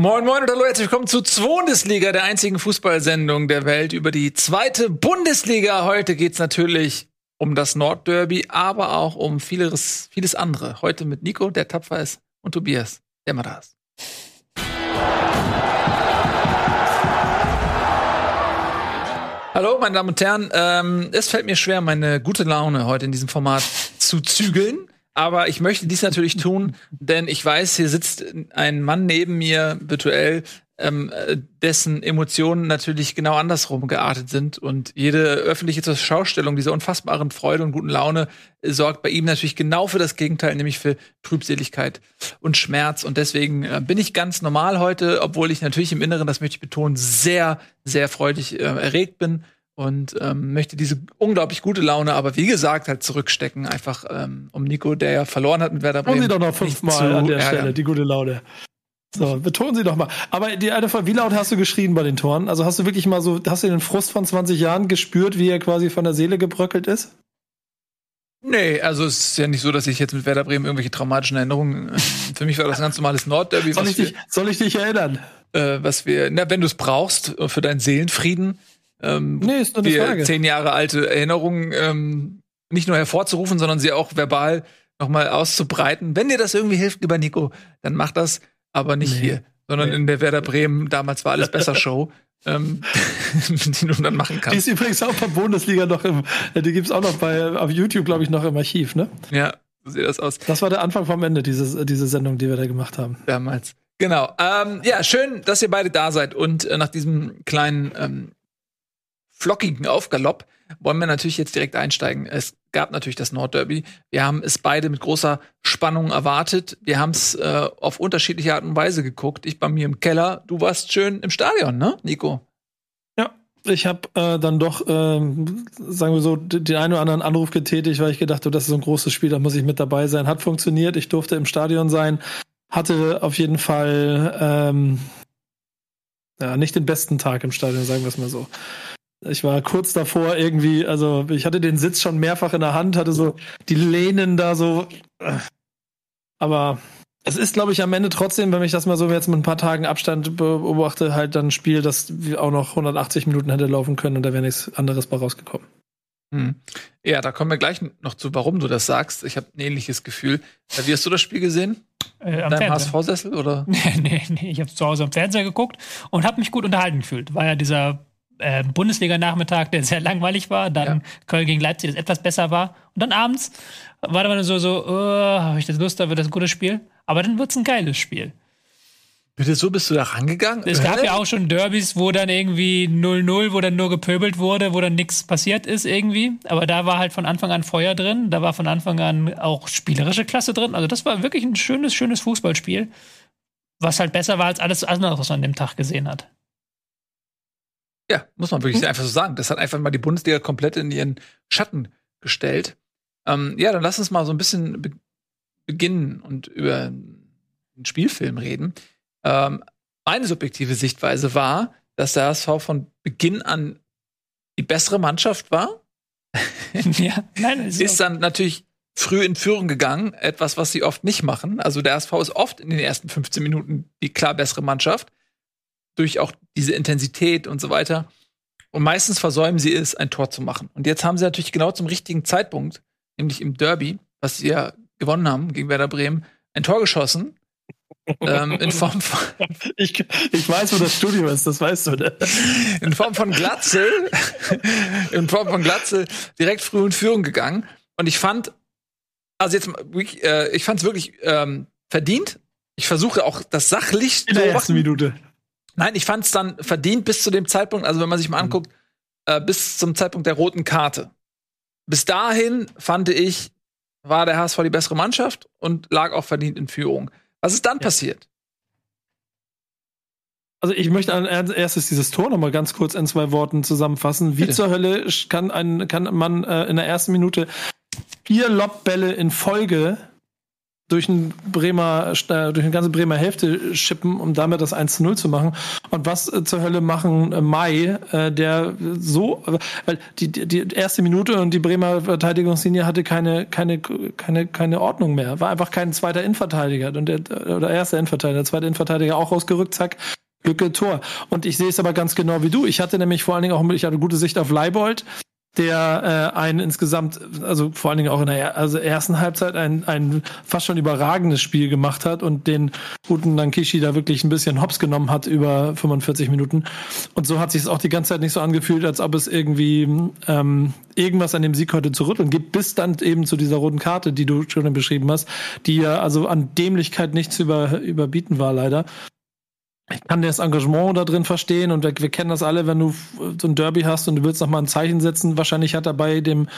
Moin Moin und hallo, herzlich willkommen zu Bundesliga, der einzigen Fußballsendung der Welt über die zweite Bundesliga. Heute geht's natürlich um das Nordderby, aber auch um vieles, vieles andere. Heute mit Nico, der tapfer ist, und Tobias, der mal da ist. Hallo, meine Damen und Herren. Ähm, es fällt mir schwer, meine gute Laune heute in diesem Format zu zügeln. Aber ich möchte dies natürlich tun, denn ich weiß, hier sitzt ein Mann neben mir virtuell, ähm, dessen Emotionen natürlich genau andersrum geartet sind. Und jede öffentliche Schaustellung dieser unfassbaren Freude und guten Laune sorgt bei ihm natürlich genau für das Gegenteil, nämlich für Trübseligkeit und Schmerz. Und deswegen äh, bin ich ganz normal heute, obwohl ich natürlich im Inneren, das möchte ich betonen, sehr, sehr freudig äh, erregt bin und ähm, möchte diese unglaublich gute Laune, aber wie gesagt, halt zurückstecken, einfach ähm, um Nico, der ja verloren hat mit Werder Bremen. Tun Sie doch noch fünfmal an der Stelle, die gute Laune. So, betonen Sie doch mal. Aber die eine Frage, wie laut hast du geschrien bei den Toren? Also hast du wirklich mal so, hast du den Frust von 20 Jahren gespürt, wie er quasi von der Seele gebröckelt ist? Nee, also es ist ja nicht so, dass ich jetzt mit Werder Bremen irgendwelche traumatischen Erinnerungen. Äh, für mich war das ein ganz normales Nordderby. Soll ich, dich, soll ich dich erinnern? Äh, was wir, na, wenn du es brauchst, äh, für deinen Seelenfrieden, ähm, nee, ist nur eine Frage. zehn Jahre alte Erinnerungen ähm, nicht nur hervorzurufen, sondern sie auch verbal nochmal auszubreiten. Wenn dir das irgendwie hilft, lieber Nico, dann mach das, aber nicht nee. hier, sondern nee. in der Werder Bremen, damals war alles besser Show. ähm, die du dann machen kannst. Die ist übrigens auch bei Bundesliga noch im, die gibt's auch noch bei, auf YouTube, glaube ich, noch im Archiv, ne? Ja, so sieht das aus. Das war der Anfang vom Ende, diese, diese Sendung, die wir da gemacht haben. Damals. Genau. Ähm, ja, schön, dass ihr beide da seid und äh, nach diesem kleinen ähm, flockigen Aufgalopp wollen wir natürlich jetzt direkt einsteigen. Es gab natürlich das Nordderby. Wir haben es beide mit großer Spannung erwartet. Wir haben es äh, auf unterschiedliche Art und Weise geguckt. Ich bei mir im Keller. Du warst schön im Stadion, ne, Nico? Ja, ich habe äh, dann doch, äh, sagen wir so, den einen oder anderen Anruf getätigt, weil ich gedacht habe, das ist so ein großes Spiel, da muss ich mit dabei sein. Hat funktioniert. Ich durfte im Stadion sein. Hatte auf jeden Fall ähm, ja, nicht den besten Tag im Stadion, sagen wir es mal so. Ich war kurz davor irgendwie, also ich hatte den Sitz schon mehrfach in der Hand, hatte so die Lehnen da so. Aber es ist, glaube ich, am Ende trotzdem, wenn ich das mal so jetzt mit ein paar Tagen Abstand beobachte, halt dann ein Spiel, das auch noch 180 Minuten hätte laufen können und da wäre nichts anderes bei rausgekommen. Hm. Ja, da kommen wir gleich noch zu, warum du das sagst. Ich habe ein ähnliches Gefühl. Wie hast du das Spiel gesehen? Äh, am Deinem HSV-Sessel oder? Nee, nee, nee. Ich habe zu Hause am Fernseher geguckt und habe mich gut unterhalten gefühlt. War ja dieser äh, Bundesliga-Nachmittag, der sehr langweilig war, dann ja. Köln gegen Leipzig, das etwas besser war. Und dann abends war dann so, so, oh, habe ich das Lust, da wird das ein gutes Spiel. Aber dann wird es ein geiles Spiel. Bitte, so bist du da rangegangen? Es gab ja auch schon Derbys, wo dann irgendwie 0-0, wo dann nur gepöbelt wurde, wo dann nichts passiert ist irgendwie. Aber da war halt von Anfang an Feuer drin. Da war von Anfang an auch spielerische Klasse drin. Also das war wirklich ein schönes, schönes Fußballspiel. Was halt besser war als alles andere, was man an dem Tag gesehen hat. Ja, muss man wirklich hm. einfach so sagen. Das hat einfach mal die Bundesliga komplett in ihren Schatten gestellt. Ähm, ja, dann lass uns mal so ein bisschen be beginnen und über einen Spielfilm reden. Ähm, meine subjektive Sichtweise war, dass der HSV von Beginn an die bessere Mannschaft war. ja, nein, ist, ist dann natürlich früh in Führung gegangen, etwas, was sie oft nicht machen. Also der HSV ist oft in den ersten 15 Minuten die klar bessere Mannschaft durch auch diese Intensität und so weiter. Und meistens versäumen sie es, ein Tor zu machen. Und jetzt haben sie natürlich genau zum richtigen Zeitpunkt, nämlich im Derby, was sie ja gewonnen haben gegen Werder Bremen, ein Tor geschossen. ähm, in Form von. Ich, ich weiß, wo das Studio ist, das weißt du, ne? In Form von Glatzel. in Form von Glatzel direkt früh in Führung gegangen. Und ich fand, also jetzt, äh, ich fand es wirklich ähm, verdient. Ich versuche auch das sachlich in der ersten Minute. Nein, ich fand es dann verdient bis zu dem Zeitpunkt, also wenn man sich mal mhm. anguckt, äh, bis zum Zeitpunkt der roten Karte. Bis dahin fand ich, war der HSV die bessere Mannschaft und lag auch verdient in Führung. Was ist dann ja. passiert? Also ich möchte als erstes dieses Tor noch mal ganz kurz in zwei Worten zusammenfassen. Wie Bitte. zur Hölle kann ein kann man äh, in der ersten Minute vier Lobbälle in Folge durch ein Bremer, äh, durch eine ganze Bremer Hälfte schippen, um damit das 1 zu 0 zu machen. Und was äh, zur Hölle machen äh, Mai, äh, der so, weil die, die erste Minute und die Bremer Verteidigungslinie hatte keine, keine, keine, keine Ordnung mehr. War einfach kein zweiter Innenverteidiger und der, oder erster Innenverteidiger, der zweite Innenverteidiger auch rausgerückt, zack, Lücke, Tor. Und ich sehe es aber ganz genau wie du. Ich hatte nämlich vor allen Dingen auch, ich hatte gute Sicht auf Leibold, der äh, ein insgesamt, also vor allen Dingen auch in der also ersten Halbzeit ein, ein fast schon überragendes Spiel gemacht hat und den guten Nankishi da wirklich ein bisschen hops genommen hat über 45 Minuten. Und so hat sich es auch die ganze Zeit nicht so angefühlt, als ob es irgendwie ähm, irgendwas an dem Sieg heute zu rütteln gibt, bis dann eben zu dieser roten Karte, die du schon beschrieben hast, die ja also an Dämlichkeit nicht zu über, überbieten war leider ich kann das Engagement da drin verstehen und wir, wir, kennen das alle, wenn du so ein Derby hast und du willst noch mal ein Zeichen setzen. Wahrscheinlich hat er bei dem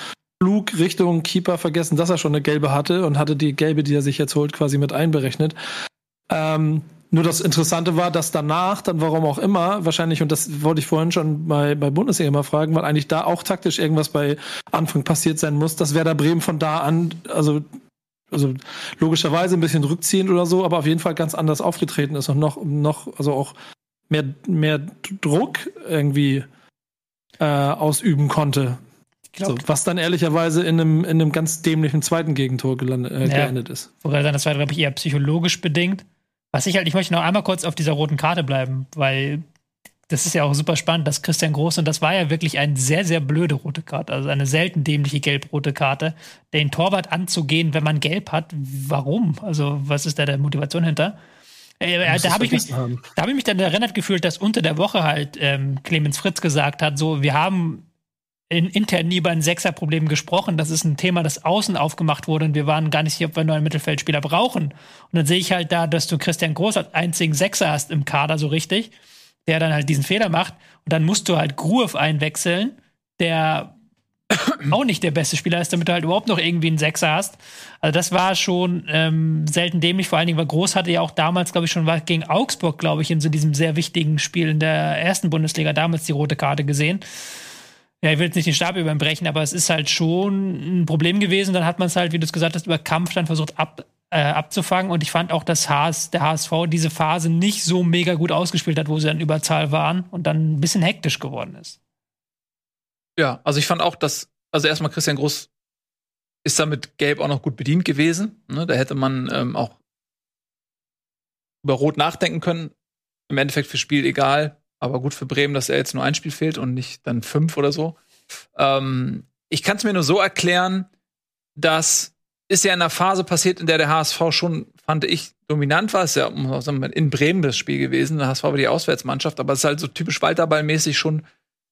Flug Richtung Keeper vergessen, dass er schon eine gelbe hatte und hatte die gelbe, die er sich jetzt holt, quasi mit einberechnet. Ähm, nur das Interessante war, dass danach, dann warum auch immer, wahrscheinlich, und das wollte ich vorhin schon bei, bei Bundesliga mal fragen, weil eigentlich da auch taktisch irgendwas bei Anfang passiert sein muss, dass Werder Bremen von da an, also also logischerweise ein bisschen rückziehend oder so, aber auf jeden Fall ganz anders aufgetreten ist und noch, noch, also auch mehr, mehr Druck irgendwie äh, ausüben konnte. So, was dann ehrlicherweise in einem, in einem ganz dämlichen zweiten Gegentor gelandet, äh, ja, geendet ist. Wobei dann, das war, glaube ich, eher psychologisch bedingt. Was ich halt, ich möchte noch einmal kurz auf dieser roten Karte bleiben, weil das ist ja auch super spannend, dass Christian Groß, und das war ja wirklich eine sehr, sehr blöde rote Karte, also eine selten dämliche gelb-rote Karte, den Torwart anzugehen, wenn man gelb hat. Warum? Also, was ist da der Motivation hinter? Äh, äh da habe ich, mich, da hab ich mich dann erinnert gefühlt, dass unter der Woche halt ähm, Clemens Fritz gesagt hat, so, wir haben in, intern nie über ein Sechserproblem gesprochen. Das ist ein Thema, das außen aufgemacht wurde und wir waren gar nicht sicher, ob wir einen neuen Mittelfeldspieler brauchen. Und dann sehe ich halt da, dass du Christian Groß als einzigen Sechser hast im Kader so richtig der dann halt diesen Fehler macht. Und dann musst du halt Gruev einwechseln, der auch nicht der beste Spieler ist, damit du halt überhaupt noch irgendwie einen Sechser hast. Also das war schon ähm, selten dämlich, vor allen Dingen, weil Groß hatte ja auch damals, glaube ich, schon war gegen Augsburg, glaube ich, in so diesem sehr wichtigen Spiel in der ersten Bundesliga damals die rote Karte gesehen. Ja, ich will jetzt nicht den Stab überbrechen, aber es ist halt schon ein Problem gewesen. Dann hat man es halt, wie du es gesagt hast, über Kampf dann versucht ab, äh, abzufangen. Und ich fand auch, dass HS, der HSV diese Phase nicht so mega gut ausgespielt hat, wo sie dann Überzahl waren und dann ein bisschen hektisch geworden ist. Ja, also ich fand auch, dass, also erstmal Christian Groß ist damit Gelb auch noch gut bedient gewesen. Ne? Da hätte man ähm, auch über Rot nachdenken können. Im Endeffekt für Spiel egal, aber gut für Bremen, dass er jetzt nur ein Spiel fehlt und nicht dann fünf oder so. Ähm, ich kann es mir nur so erklären, dass ist ja in einer Phase passiert, in der der HSV schon, fand ich, dominant war. Es ja in Bremen das Spiel gewesen. Der HSV war die Auswärtsmannschaft, aber es ist halt so typisch Walterballmäßig schon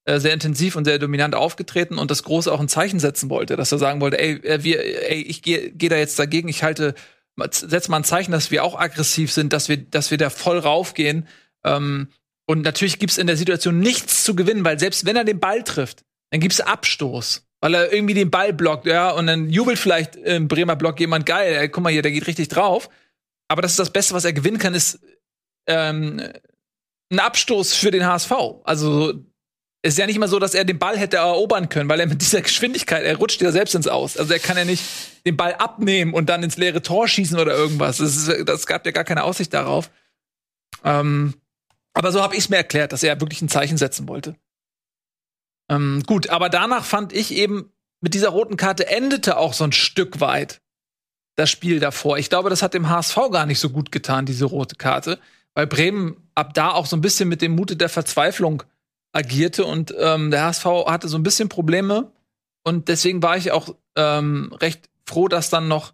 äh, sehr intensiv und sehr dominant aufgetreten und das Große auch ein Zeichen setzen wollte, dass er sagen wollte, ey, äh, wir, ey, ich gehe geh da jetzt dagegen, ich halte, setz mal ein Zeichen, dass wir auch aggressiv sind, dass wir, dass wir da voll raufgehen. Ähm, und natürlich gibt's in der Situation nichts zu gewinnen, weil selbst wenn er den Ball trifft, dann gibt's Abstoß weil er irgendwie den Ball blockt, ja, und dann jubelt vielleicht im Bremer Block jemand geil, ey, guck mal hier, der geht richtig drauf. Aber das ist das Beste, was er gewinnen kann, ist ähm, ein Abstoß für den HSV. Also es ist ja nicht mal so, dass er den Ball hätte erobern können, weil er mit dieser Geschwindigkeit, er rutscht ja selbst ins Aus. Also er kann ja nicht den Ball abnehmen und dann ins leere Tor schießen oder irgendwas. Das, ist, das gab ja gar keine Aussicht darauf. Ähm, aber so habe ich es mir erklärt, dass er wirklich ein Zeichen setzen wollte. Ähm, gut, aber danach fand ich eben, mit dieser roten Karte endete auch so ein Stück weit das Spiel davor. Ich glaube, das hat dem HSV gar nicht so gut getan, diese rote Karte, weil Bremen ab da auch so ein bisschen mit dem Mute der Verzweiflung agierte und ähm, der HSV hatte so ein bisschen Probleme und deswegen war ich auch ähm, recht froh, dass dann noch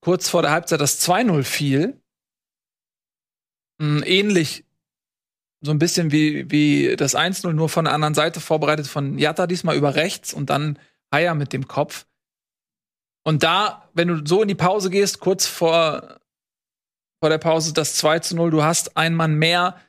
kurz vor der Halbzeit das 2-0 fiel. Ähm, ähnlich so ein bisschen wie, wie das 1-0 nur von der anderen Seite vorbereitet von Jatta diesmal über rechts und dann Haier mit dem Kopf. Und da, wenn du so in die Pause gehst, kurz vor, vor der Pause das 2 zu 0, du hast einen Mann mehr,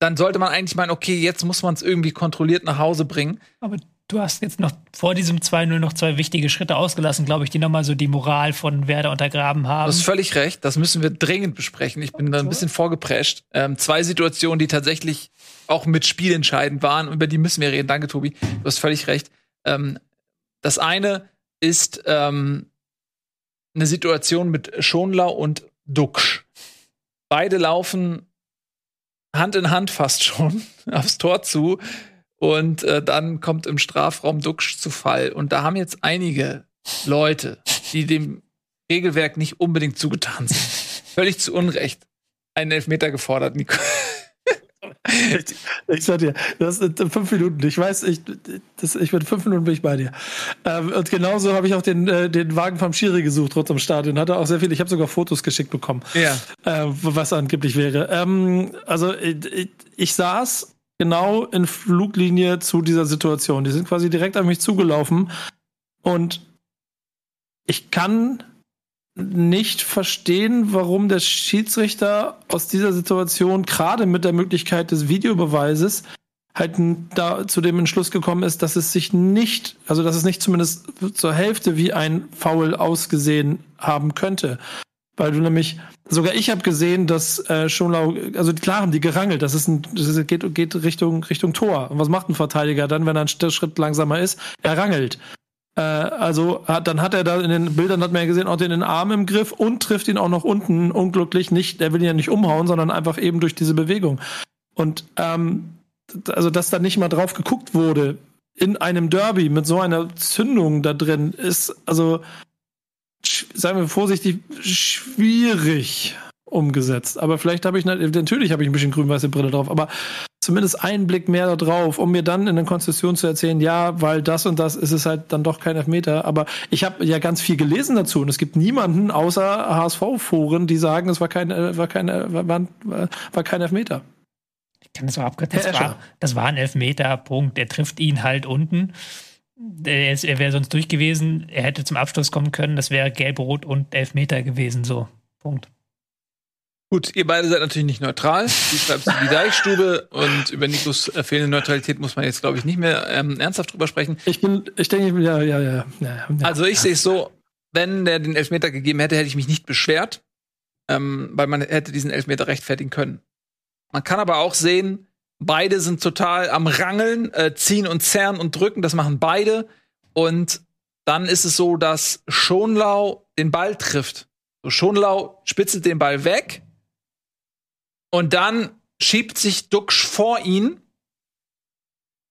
dann sollte man eigentlich meinen, okay, jetzt muss man es irgendwie kontrolliert nach Hause bringen. Aber Du hast jetzt noch vor diesem 2-0 noch zwei wichtige Schritte ausgelassen, glaube ich, die nochmal so die Moral von Werder untergraben haben. Du hast völlig recht. Das müssen wir dringend besprechen. Ich bin okay. da ein bisschen vorgeprescht. Ähm, zwei Situationen, die tatsächlich auch mit Spiel entscheidend waren. Über die müssen wir reden. Danke, Tobi. Du hast völlig recht. Ähm, das eine ist, ähm, eine Situation mit Schonlau und Duxch. Beide laufen Hand in Hand fast schon aufs Tor zu. Und äh, dann kommt im Strafraum Duxch zu Fall. Und da haben jetzt einige Leute, die dem Regelwerk nicht unbedingt zugetan sind, völlig zu Unrecht einen Elfmeter gefordert, Nico. Ich, ich sag dir, das sind fünf Minuten. Ich weiß, ich, das, ich bin fünf Minuten bin ich bei dir. Ähm, und genauso habe ich auch den, äh, den Wagen vom Schiri gesucht rund ums Stadion. Hatte auch sehr viel. Ich habe sogar Fotos geschickt bekommen. Ja. Äh, was angeblich wäre. Ähm, also ich, ich saß genau in Fluglinie zu dieser Situation. Die sind quasi direkt an mich zugelaufen und ich kann nicht verstehen, warum der Schiedsrichter aus dieser Situation gerade mit der Möglichkeit des Videobeweises halt da zu dem Entschluss gekommen ist, dass es sich nicht, also dass es nicht zumindest zur Hälfte wie ein Foul ausgesehen haben könnte. Weil du nämlich, sogar ich habe gesehen, dass äh, Schonlau, also klar haben die gerangelt, das ist ein, das geht, geht Richtung, Richtung Tor. Und was macht ein Verteidiger dann, wenn er einen Schritt langsamer ist? Er rangelt. Äh, also hat, dann hat er da in den Bildern hat man ja gesehen, auch den Arm im Griff und trifft ihn auch noch unten unglücklich nicht. Der will ihn ja nicht umhauen, sondern einfach eben durch diese Bewegung. Und ähm, also dass da nicht mal drauf geguckt wurde in einem Derby mit so einer Zündung da drin ist also sagen wir vorsichtig schwierig umgesetzt. Aber vielleicht habe ich natürlich habe ich ein bisschen grün-weiße Brille drauf, aber zumindest einen Blick mehr da drauf, um mir dann in der Konstitution zu erzählen, ja, weil das und das ist es halt dann doch kein Elfmeter. Aber ich habe ja ganz viel gelesen dazu und es gibt niemanden außer HSV-Foren, die sagen, es war kein, äh, war kein, äh, war, war, war kein Elfmeter. Ich kann das mal abkürzen. Das, war, das war ein Elfmeter, Punkt. Er trifft ihn halt unten. Er, er wäre sonst durch gewesen. Er hätte zum Abschluss kommen können. Das wäre gelb-rot und Elfmeter gewesen. So, Punkt. Gut, ihr beide seid natürlich nicht neutral. Du schreibst die Deichstube und über Nikos äh, fehlende Neutralität muss man jetzt, glaube ich, nicht mehr ähm, ernsthaft drüber sprechen. Ich bin, ich denke, ja, ja, ja. ja, ja also ich ja. sehe es so, wenn der den Elfmeter gegeben hätte, hätte ich mich nicht beschwert, ähm, weil man hätte diesen Elfmeter rechtfertigen können. Man kann aber auch sehen, beide sind total am Rangeln, äh, ziehen und zerren und drücken, das machen beide. Und dann ist es so, dass Schonlau den Ball trifft. So, Schonlau spitzelt den Ball weg und dann schiebt sich Duxch vor ihn.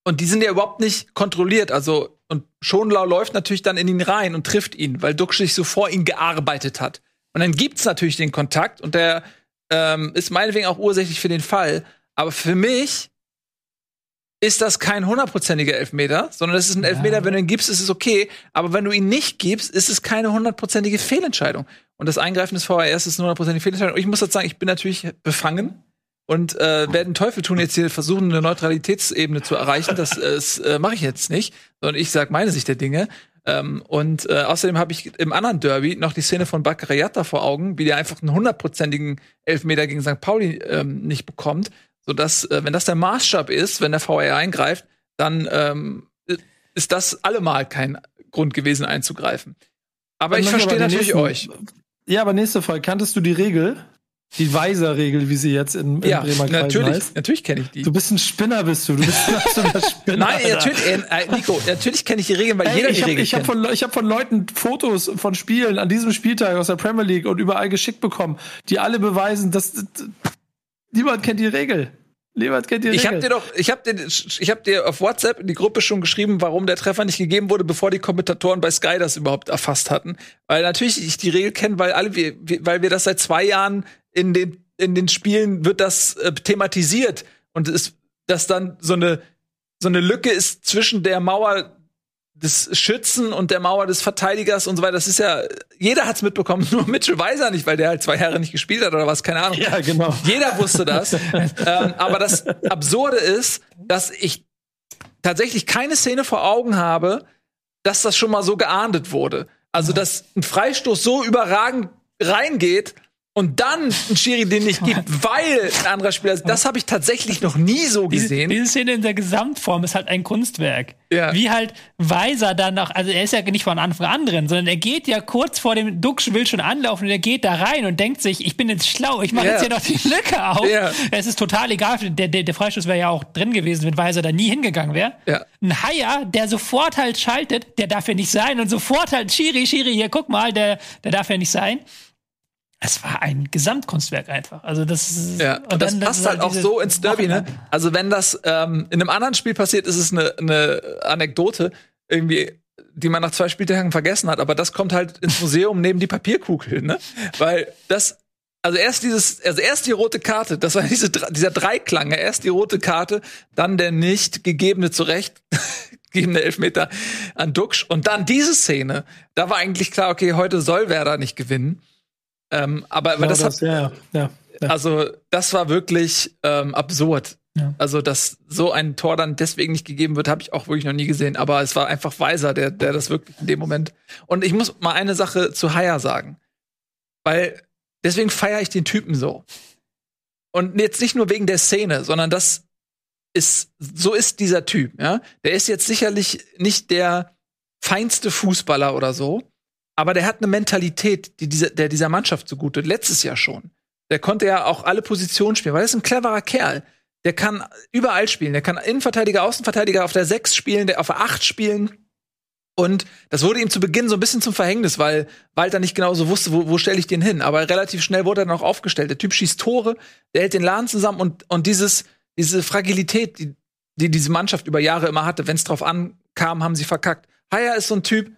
Und die sind ja überhaupt nicht kontrolliert. Also, und Schonlau läuft natürlich dann in ihn rein und trifft ihn, weil Duxch sich so vor ihn gearbeitet hat. Und dann gibt's natürlich den Kontakt und der ähm, ist meinetwegen auch ursächlich für den Fall. Aber für mich ist das kein hundertprozentiger Elfmeter, sondern das ist ein Elfmeter, ja. wenn du ihn gibst, ist es okay. Aber wenn du ihn nicht gibst, ist es keine hundertprozentige Fehlentscheidung. Und das Eingreifen des VRs ist eine hundertprozentige Fehlentscheidung. Und ich muss jetzt sagen, ich bin natürlich befangen und äh, werde den Teufel tun, jetzt hier versuchen, eine Neutralitätsebene zu erreichen. Das, das äh, mache ich jetzt nicht, sondern ich sage meine Sicht der Dinge. Ähm, und äh, außerdem habe ich im anderen Derby noch die Szene von Bakariata vor Augen, wie der einfach einen hundertprozentigen Elfmeter gegen St. Pauli ähm, nicht bekommt sodass, äh, wenn das der Maßstab ist, wenn der VR eingreift, dann ähm, ist das allemal kein Grund gewesen einzugreifen. Aber dann ich verstehe natürlich nächsten, euch. Ja, aber nächste Frage. Kanntest du die Regel? Die Weiser-Regel, wie sie jetzt in, in ja, Bremer Kreisen natürlich, heißt. Natürlich kenne ich die. Du bist ein Spinner, bist du. Du bist ein absoluter Spinner. Nein, natürlich, äh, Nico, natürlich kenne ich die Regeln, weil Ey, jeder ich die hab, Regeln ich kennt. Hab von, ich habe von Leuten Fotos von Spielen an diesem Spieltag aus der Premier League und überall geschickt bekommen, die alle beweisen, dass, dass niemand kennt die Regel. Niemand kennt die Regel. Ich habe dir doch, ich habe dir, ich habe dir auf WhatsApp in die Gruppe schon geschrieben, warum der Treffer nicht gegeben wurde, bevor die Kommentatoren bei Sky das überhaupt erfasst hatten. Weil natürlich ich die Regel kenne, weil alle, wir, weil wir das seit zwei Jahren in den in den Spielen wird das äh, thematisiert und es, dass dann so eine so eine Lücke ist zwischen der Mauer des Schützen und der Mauer des Verteidigers und so weiter. Das ist ja, jeder hat's mitbekommen, nur Mitchell Weiser nicht, weil der halt zwei Jahre nicht gespielt hat oder was, keine Ahnung. Ja, genau. Jeder wusste das. ähm, aber das Absurde ist, dass ich tatsächlich keine Szene vor Augen habe, dass das schon mal so geahndet wurde. Also, dass ein Freistoß so überragend reingeht und dann ein Schiri, den nicht gibt, weil ein anderer Spieler ist. Das habe ich tatsächlich noch nie so gesehen. Diese, diese Szene in der Gesamtform ist halt ein Kunstwerk. Ja. Wie halt Weiser dann noch, also er ist ja nicht von Anfang an drin, sondern er geht ja kurz vor dem Duxch, will schon anlaufen und er geht da rein und denkt sich, ich bin jetzt schlau, ich mache Ja. jetzt hier noch die Lücke auf. Ja. Es ist total egal, der, der, der Freistoß wäre ja auch drin gewesen, wenn Weiser da nie hingegangen wäre. Ja. Ein Haier, der sofort halt schaltet, der darf ja nicht sein und sofort halt Schiri, Schiri, hier, guck mal, der, der darf ja nicht sein. Es war ein Gesamtkunstwerk einfach. Also das ist, Ja, und, das dann- passt halt auch so ins Derby, ne? Wochenende. Also wenn das ähm, in einem anderen Spiel passiert, ist es eine, eine Anekdote, irgendwie, die man nach zwei Spieltagen vergessen hat, aber das kommt halt ins Museum neben die Papierkugel, ne? Weil das, also erst dieses, also erst die rote Karte, das war diese, dieser Dreiklang, erst die rote Karte, dann der nicht gegebene zurecht gegebene Elfmeter an Duxch und dann diese Szene. Da war eigentlich klar, okay, heute soll Werder nicht gewinnen. Ähm, aber, aber Genau das hat, das, ja, ja, ja. also, das war wirklich ähm, absurd. Ja. Also, dass so ein Tor dann deswegen nicht gegeben wird, habe ich auch wirklich noch nie gesehen. Aber es war einfach Weiser, der, der das wirklich in dem Moment. Und ich muss mal eine Sache zu Haya sagen. Weil deswegen feiere ich den Typen so. Und jetzt nicht nur wegen der Szene, sondern das ist, so ist dieser Typ, ja. Der ist jetzt sicherlich nicht der feinste Fußballer oder so, aber der hat eine Mentalität, die dieser, der dieser Mannschaft zugute, letztes Jahr schon. Der konnte ja auch alle Positionen spielen, weil er ist ein cleverer Kerl. Der kann überall spielen. Der kann Innenverteidiger, Außenverteidiger auf der 6 spielen, der auf der 8 spielen. Und das wurde ihm zu Beginn so ein bisschen zum Verhängnis, weil Walter nicht genau so wusste, wo, wo stelle ich den hin. Aber relativ schnell wurde er dann auch aufgestellt. Der Typ schießt Tore, der hält den Laden zusammen und, und dieses, diese Fragilität, die, die diese Mannschaft über Jahre immer hatte, wenn es drauf ankam, haben sie verkackt. Haya ist so ein Typ,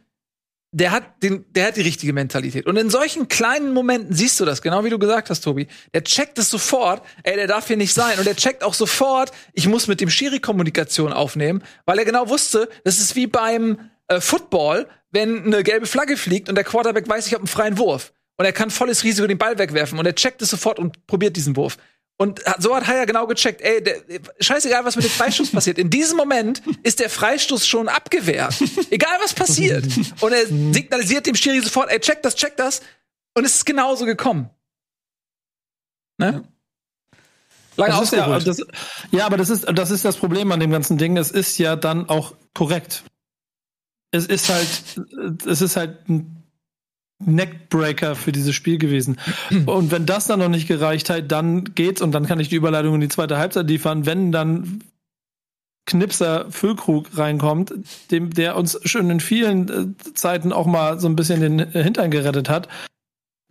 der hat den, der hat die richtige Mentalität. Und in solchen kleinen Momenten siehst du das, genau wie du gesagt hast, Tobi. Der checkt es sofort, ey, der darf hier nicht sein. Und der checkt auch sofort, ich muss mit dem Schiri Kommunikation aufnehmen, weil er genau wusste, das ist wie beim äh, Football, wenn eine gelbe Flagge fliegt und der Quarterback weiß, ich habe einen freien Wurf. Und er kann volles Risiko den Ball wegwerfen und er checkt es sofort und probiert diesen Wurf. Und so hat Haya genau gecheckt, ey, der, scheißegal, was mit dem Freistoß passiert. In diesem Moment ist der Freistoß schon abgewehrt. Egal, was passiert. Und er signalisiert dem Schiri sofort, ey, check das, check das. Und es ist genauso gekommen. Ne? Lange Das ja, das, ja, aber das ist, das ist das Problem an dem ganzen Ding. Es ist ja dann auch korrekt. Es ist halt, es ist halt ein Neckbreaker für dieses Spiel gewesen. Und wenn das dann noch nicht gereicht hat, dann geht's und dann kann ich die Überleitung in die zweite Halbzeit liefern. Wenn dann Knipser Füllkrug reinkommt, dem, der uns schon in vielen äh, Zeiten auch mal so ein bisschen den Hintern gerettet hat,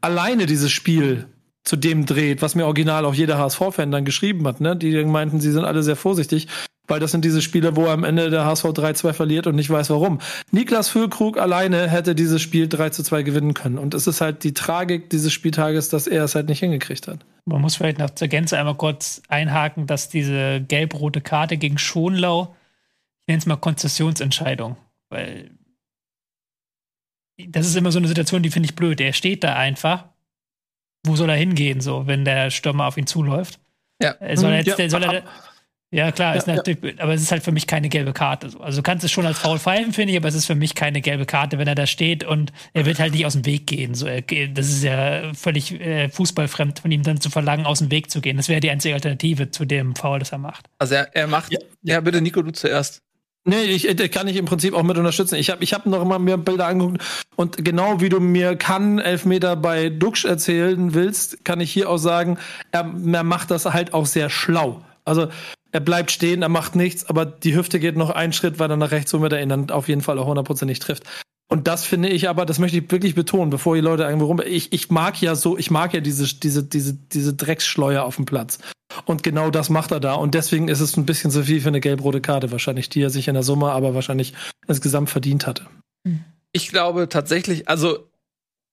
alleine dieses Spiel zu dem dreht, was mir original auch jeder HSV-Fan dann geschrieben hat, ne? Die meinten, sie sind alle sehr vorsichtig, weil das sind diese Spiele, wo am Ende der HSV 3-2 verliert und nicht weiß warum. Niklas Füllkrug alleine hätte dieses Spiel 3-2 gewinnen können. Und es ist halt die Tragik dieses Spieltages, dass er es halt nicht hingekriegt hat. Man muss vielleicht noch zur Gänze einmal kurz einhaken, dass diese gelb-rote Karte gegen Schonlau, ich nenne es mal Konzessionsentscheidung, weil das ist immer so eine Situation, die finde ich blöd. Er steht da einfach. Wo soll er hingehen, so, wenn der Stürmer auf ihn zuläuft? Ja. Er soll er jetzt, Ja, soll er, ja, klar, ist Ja, ja. aber es ist halt für mich keine gelbe Karte. so. Also du kannst es schon als Foul pfeifen, finde ich, aber es ist für mich keine gelbe Karte, wenn er da steht und er wird halt nicht aus dem Weg gehen. So, er, das ist ja völlig äh, fußballfremd von ihm dann zu verlangen, aus dem Weg zu gehen. Das wäre die einzige Alternative zu dem Foul, das er macht. Also er, er macht. Ja, Ja. bitte, Nico, du zuerst. Nee, ich, ich kann ich im Prinzip auch mit unterstützen. Ich habe ich hab noch mal mir Bilder angeguckt und genau wie du mir kann Elfmeter bei Duxch erzählen willst, kann ich hier auch sagen, er, er macht das halt auch sehr schlau. Also er bleibt stehen, er macht nichts, aber die Hüfte geht noch einen Schritt weiter nach rechts, womit er ihn dann auf jeden Fall auch hundertprozentig trifft. Und das finde ich aber, das möchte ich wirklich betonen, bevor die Leute irgendwo rum. Ich, ich mag ja so, ich mag ja diese, diese, diese, diese Drecksschleuer auf dem Platz. Und genau das macht er da. Und deswegen ist es ein bisschen zu viel für eine gelb-rote Karte wahrscheinlich, die er sich in der Summe aber wahrscheinlich insgesamt verdient hatte. Ich glaube tatsächlich, also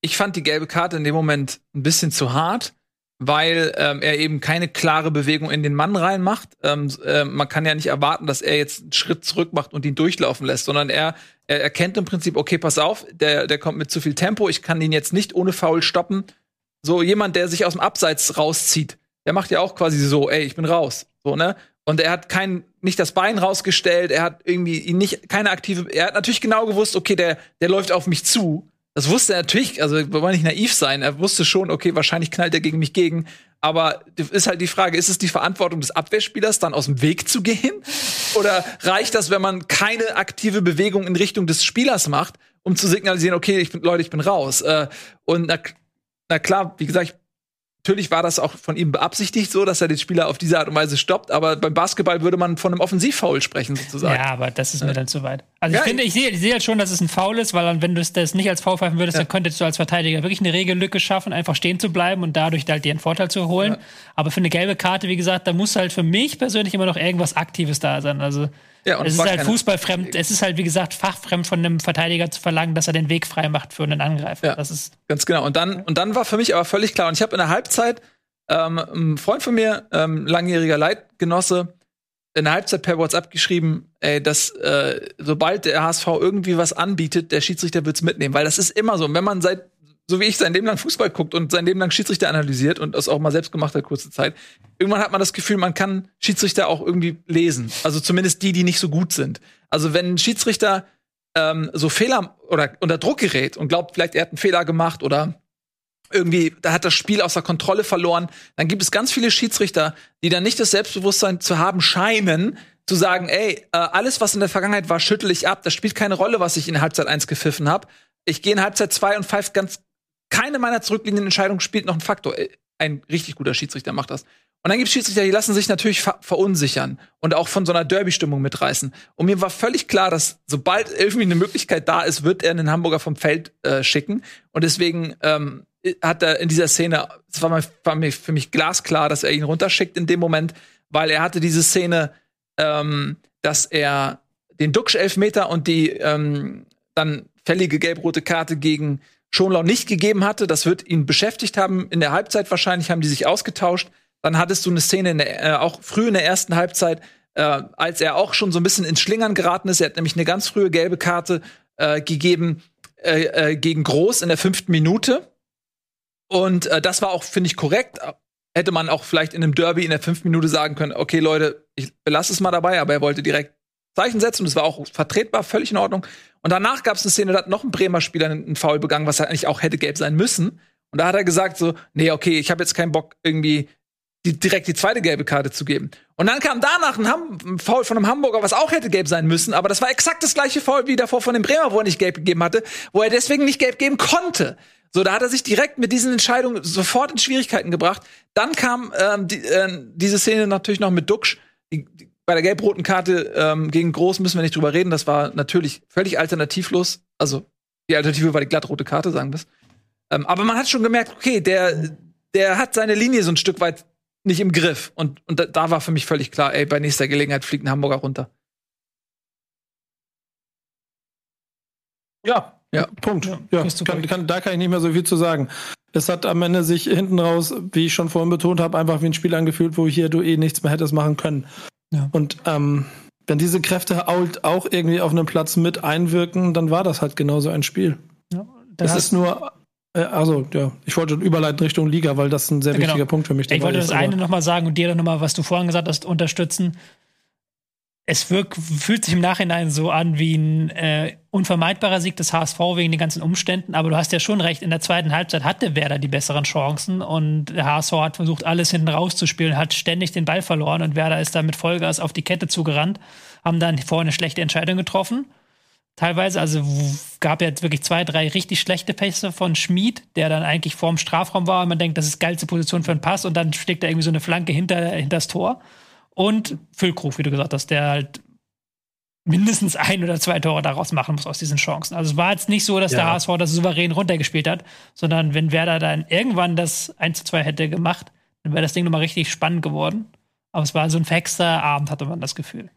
ich fand die gelbe Karte in dem Moment ein bisschen zu hart, weil ähm, er eben keine klare Bewegung in den Mann reinmacht. Ähm, äh, man kann ja nicht erwarten, dass er jetzt einen Schritt zurück macht und ihn durchlaufen lässt, sondern er, er erkennt im Prinzip, okay, pass auf, der, der kommt mit zu viel Tempo, ich kann ihn jetzt nicht ohne Foul stoppen. So jemand, der sich aus dem Abseits rauszieht, der macht ja auch quasi so, ey, ich bin raus. So, ne? Und er hat kein, nicht das Bein rausgestellt, er hat irgendwie ihn nicht, keine aktive, er hat natürlich genau gewusst, okay, der, der läuft auf mich zu. Das wusste er natürlich, also wir wollen nicht naiv sein, er wusste schon, okay, wahrscheinlich knallt er gegen mich gegen. Aber ist halt die Frage, ist es die Verantwortung des Abwehrspielers, dann aus dem Weg zu gehen? Oder reicht das, wenn man keine aktive Bewegung in Richtung des Spielers macht, um zu signalisieren, okay, ich bin, Leute, ich bin raus? Äh, und na, na klar, wie gesagt, ich Natürlich war das auch von ihm beabsichtigt so, dass er den Spieler auf diese Art und Weise stoppt, aber beim Basketball würde man von einem Offensivfoul sprechen, sozusagen. Ja, aber das ist mir dann zu weit. Also ja, ich finde, ich sehe ich seh halt schon, dass es ein Foul ist, weil dann, wenn du das nicht als Foul pfeifen würdest, ja. dann könntest du als Verteidiger wirklich eine Regellücke schaffen, einfach stehen zu bleiben und dadurch halt dir einen Vorteil zu holen. Aber für eine gelbe Karte, wie gesagt, da muss halt für mich persönlich immer noch irgendwas Aktives da sein. Also ja, es ist halt fußballfremd. Es ist halt, wie gesagt, fachfremd von einem Verteidiger zu verlangen, dass er den Weg frei macht für einen Angreifer. Ja, das ist ganz genau. Und dann, und dann war für mich aber völlig klar. Und ich habe in der Halbzeit ähm, ein Freund von mir, ähm, langjähriger Leitgenosse, in der Halbzeit per WhatsApp geschrieben, ey, dass äh, sobald der HSV irgendwie was anbietet, der Schiedsrichter wird's mitnehmen, weil das ist immer so. Und wenn man seit so wie ich sein Leben lang Fußball guckt und sein Leben lang Schiedsrichter analysiert und das auch mal selbst gemacht hat, kurze Zeit, irgendwann hat man das Gefühl, man kann Schiedsrichter auch irgendwie lesen. Also zumindest die, die nicht so gut sind. Also wenn ein Schiedsrichter ähm, so Fehler oder unter Druck gerät und glaubt, vielleicht er hat einen Fehler gemacht oder irgendwie, da hat das Spiel außer Kontrolle verloren, dann gibt es ganz viele Schiedsrichter, die dann nicht das Selbstbewusstsein zu haben scheinen, zu sagen, ey, äh, alles, was in der Vergangenheit war, schüttel ich ab. Das spielt keine Rolle, was ich in Halbzeit 1 gepfiffen habe. Ich gehe in Halbzeit 2 und pfeife ganz keine meiner zurückliegenden Entscheidungen spielt noch einen Faktor. Ein richtig guter Schiedsrichter macht das. Und dann gibt es Schiedsrichter, die lassen sich natürlich ver verunsichern und auch von so einer Derby-Stimmung mitreißen. Und mir war völlig klar, dass sobald irgendwie eine Möglichkeit da ist, wird er einen Hamburger vom Feld äh, schicken. Und deswegen ähm, hat er in dieser Szene, es war, war für mich glasklar, dass er ihn runterschickt in dem Moment, weil er hatte diese Szene, ähm, dass er den Duxch-Elfmeter und die ähm, dann fällige gelb-rote Karte gegen Schonlau nicht gegeben hatte. Das wird ihn beschäftigt haben. In der Halbzeit wahrscheinlich haben die sich ausgetauscht. Dann hattest du eine Szene der, äh, auch früh in der ersten Halbzeit, äh, als er auch schon so ein bisschen ins Schlingern geraten ist. Er hat nämlich eine ganz frühe gelbe Karte äh, gegeben äh, äh, gegen Groß in der fünften Minute. Und äh, das war auch, finde ich, korrekt. Hätte man auch vielleicht in einem Derby in der fünften Minute sagen können, okay, Leute, ich belasse es mal dabei, aber er wollte direkt Zeichen setzen und das war auch vertretbar, völlig in Ordnung. Und danach gab es eine Szene, da hat noch ein Bremer Spieler einen Foul begangen, was eigentlich auch hätte gelb sein müssen. Und da hat er gesagt so, nee, okay, ich habe jetzt keinen Bock irgendwie die, direkt die zweite gelbe Karte zu geben. Und dann kam danach ein, Ham ein Foul von einem Hamburger, was auch hätte gelb sein müssen, aber das war exakt das gleiche Foul wie davor von dem Bremer, wo er nicht gelb gegeben hatte, wo er deswegen nicht gelb geben konnte. So, da hat er sich direkt mit diesen Entscheidungen sofort in Schwierigkeiten gebracht. Dann kam ähm, die, äh, diese Szene natürlich noch mit Duxch. Die, die bei der gelb-roten Karte ähm, gegen Groß müssen wir nicht drüber reden. Das war natürlich völlig alternativlos. Also die Alternative war die glattrote Karte, sagen wir ähm, aber man hat schon gemerkt, okay, der, der hat seine Linie so ein Stück weit nicht im Griff. Und, und da, da war für mich völlig klar, ey, bei nächster Gelegenheit fliegt ein Hamburger runter. Ja, ja. Punkt. Ja, ja kann, kann, da kann ich nicht mehr so viel zu sagen. Es hat am Ende sich hinten raus, wie ich schon vorhin betont habe, einfach wie ein Spiel angefühlt, wo hier du eh nichts mehr hättest machen können. Ja. Und ähm, wenn diese Kräfte auch irgendwie auf einem Platz mit einwirken, dann war das halt genauso ein Spiel. Ja, das ist nur, äh, also ja, ich wollte überleiten Richtung Liga, weil das ein sehr ja, genau. wichtiger Punkt für mich Ich wollte ist, das eine nochmal sagen und dir dann nochmal, was du vorhin gesagt hast, unterstützen es wirkt, fühlt sich im Nachhinein so an wie ein äh, unvermeidbarer Sieg des HSV wegen den ganzen Umständen. Aber du hast ja schon recht, in der zweiten Halbzeit hatte Werder die besseren Chancen und der HSV hat versucht, alles hinten rauszuspielen, hat ständig den Ball verloren und Werder ist da mit Vollgas auf die Kette zugerannt, haben dann vorher eine schlechte Entscheidung getroffen. Teilweise, also gab ja wirklich zwei, drei richtig schlechte Pässe von Schmid, der dann eigentlich vorm Strafraum war und man denkt, das ist geilste Position für einen Pass und dann schlägt er irgendwie so eine Flanke hinter, hinter das Tor. Und Füllkrug, wie du gesagt hast, der halt mindestens ein oder zwei Tore daraus machen muss aus diesen Chancen. Also es war jetzt nicht so, dass ja. der HSV das souverän runtergespielt hat, sondern wenn Werder dann irgendwann das 1 zu 2 hätte gemacht, dann wäre das Ding nochmal richtig spannend geworden. Aber es war so ein verhexter Abend, hatte man das Gefühl.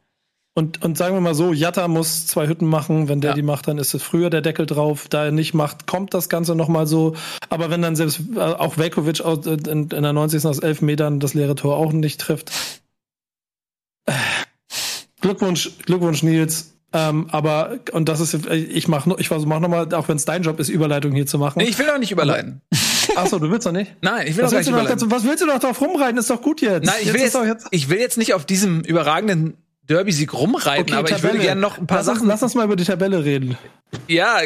Und, und sagen wir mal so, Jatta muss zwei Hütten machen. Wenn der ja. die macht, dann ist es früher der Deckel drauf. Da er nicht macht, kommt das Ganze noch mal so. Aber wenn dann selbst äh, auch Velkovic in, in der 90. aus elf Metern das leere Tor auch nicht trifft, Glückwunsch, Glückwunsch, Nils. Ähm, aber, und das ist, ich mach, ich mach nochmal, auch wenn es dein Job ist, Überleitung hier zu machen. Nee, ich will doch nicht überleiten. Achso, du willst doch nicht? Nein, ich will was doch nicht überleiten. Dazu, was willst du doch drauf rumreiten? Ist doch gut jetzt. Nein, ich, will jetzt, jetzt, ich will jetzt nicht auf diesem überragenden Derby-Sieg rumreiten, okay, aber Tabelle. ich würde gerne noch ein paar lass Sachen. Uns, lass uns mal über die Tabelle reden. Ja,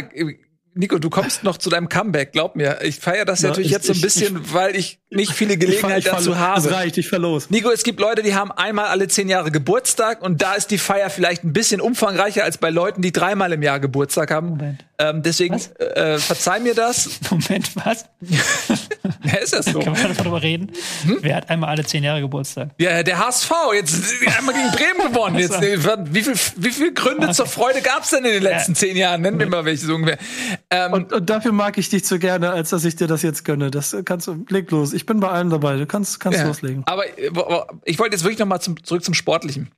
Nico, du kommst noch zu deinem Comeback, glaub mir. Ich feiere das ja, natürlich ich, jetzt so ein bisschen, ich, weil ich nicht viele Gelegenheit dazu habe. Es reicht, ich verlos. Nico, es gibt Leute, die haben einmal alle zehn Jahre Geburtstag und da ist die Feier vielleicht ein bisschen umfangreicher als bei Leuten, die dreimal im Jahr Geburtstag haben. Moment. Ähm, deswegen äh, verzeih mir das. Moment, was? ja, ist das so? Kann man darüber reden? Hm? Wer hat einmal alle zehn Jahre Geburtstag? Ja, der HSV. Jetzt einmal gegen Bremen gewonnen. Jetzt, wie viel, wie viel Gründe zur Freude gab es denn in den letzten ja. zehn Jahren? Nennen wir mal welche so ungefähr. Ähm, und, und, dafür mag ich dich zu gerne, als dass ich dir das jetzt gönne. Das kannst du, leg los. Ich bin bei allem dabei. Du kannst, kannst ja. loslegen. Aber ich wollte jetzt wirklich noch mal zum, zurück zum Sportlichen.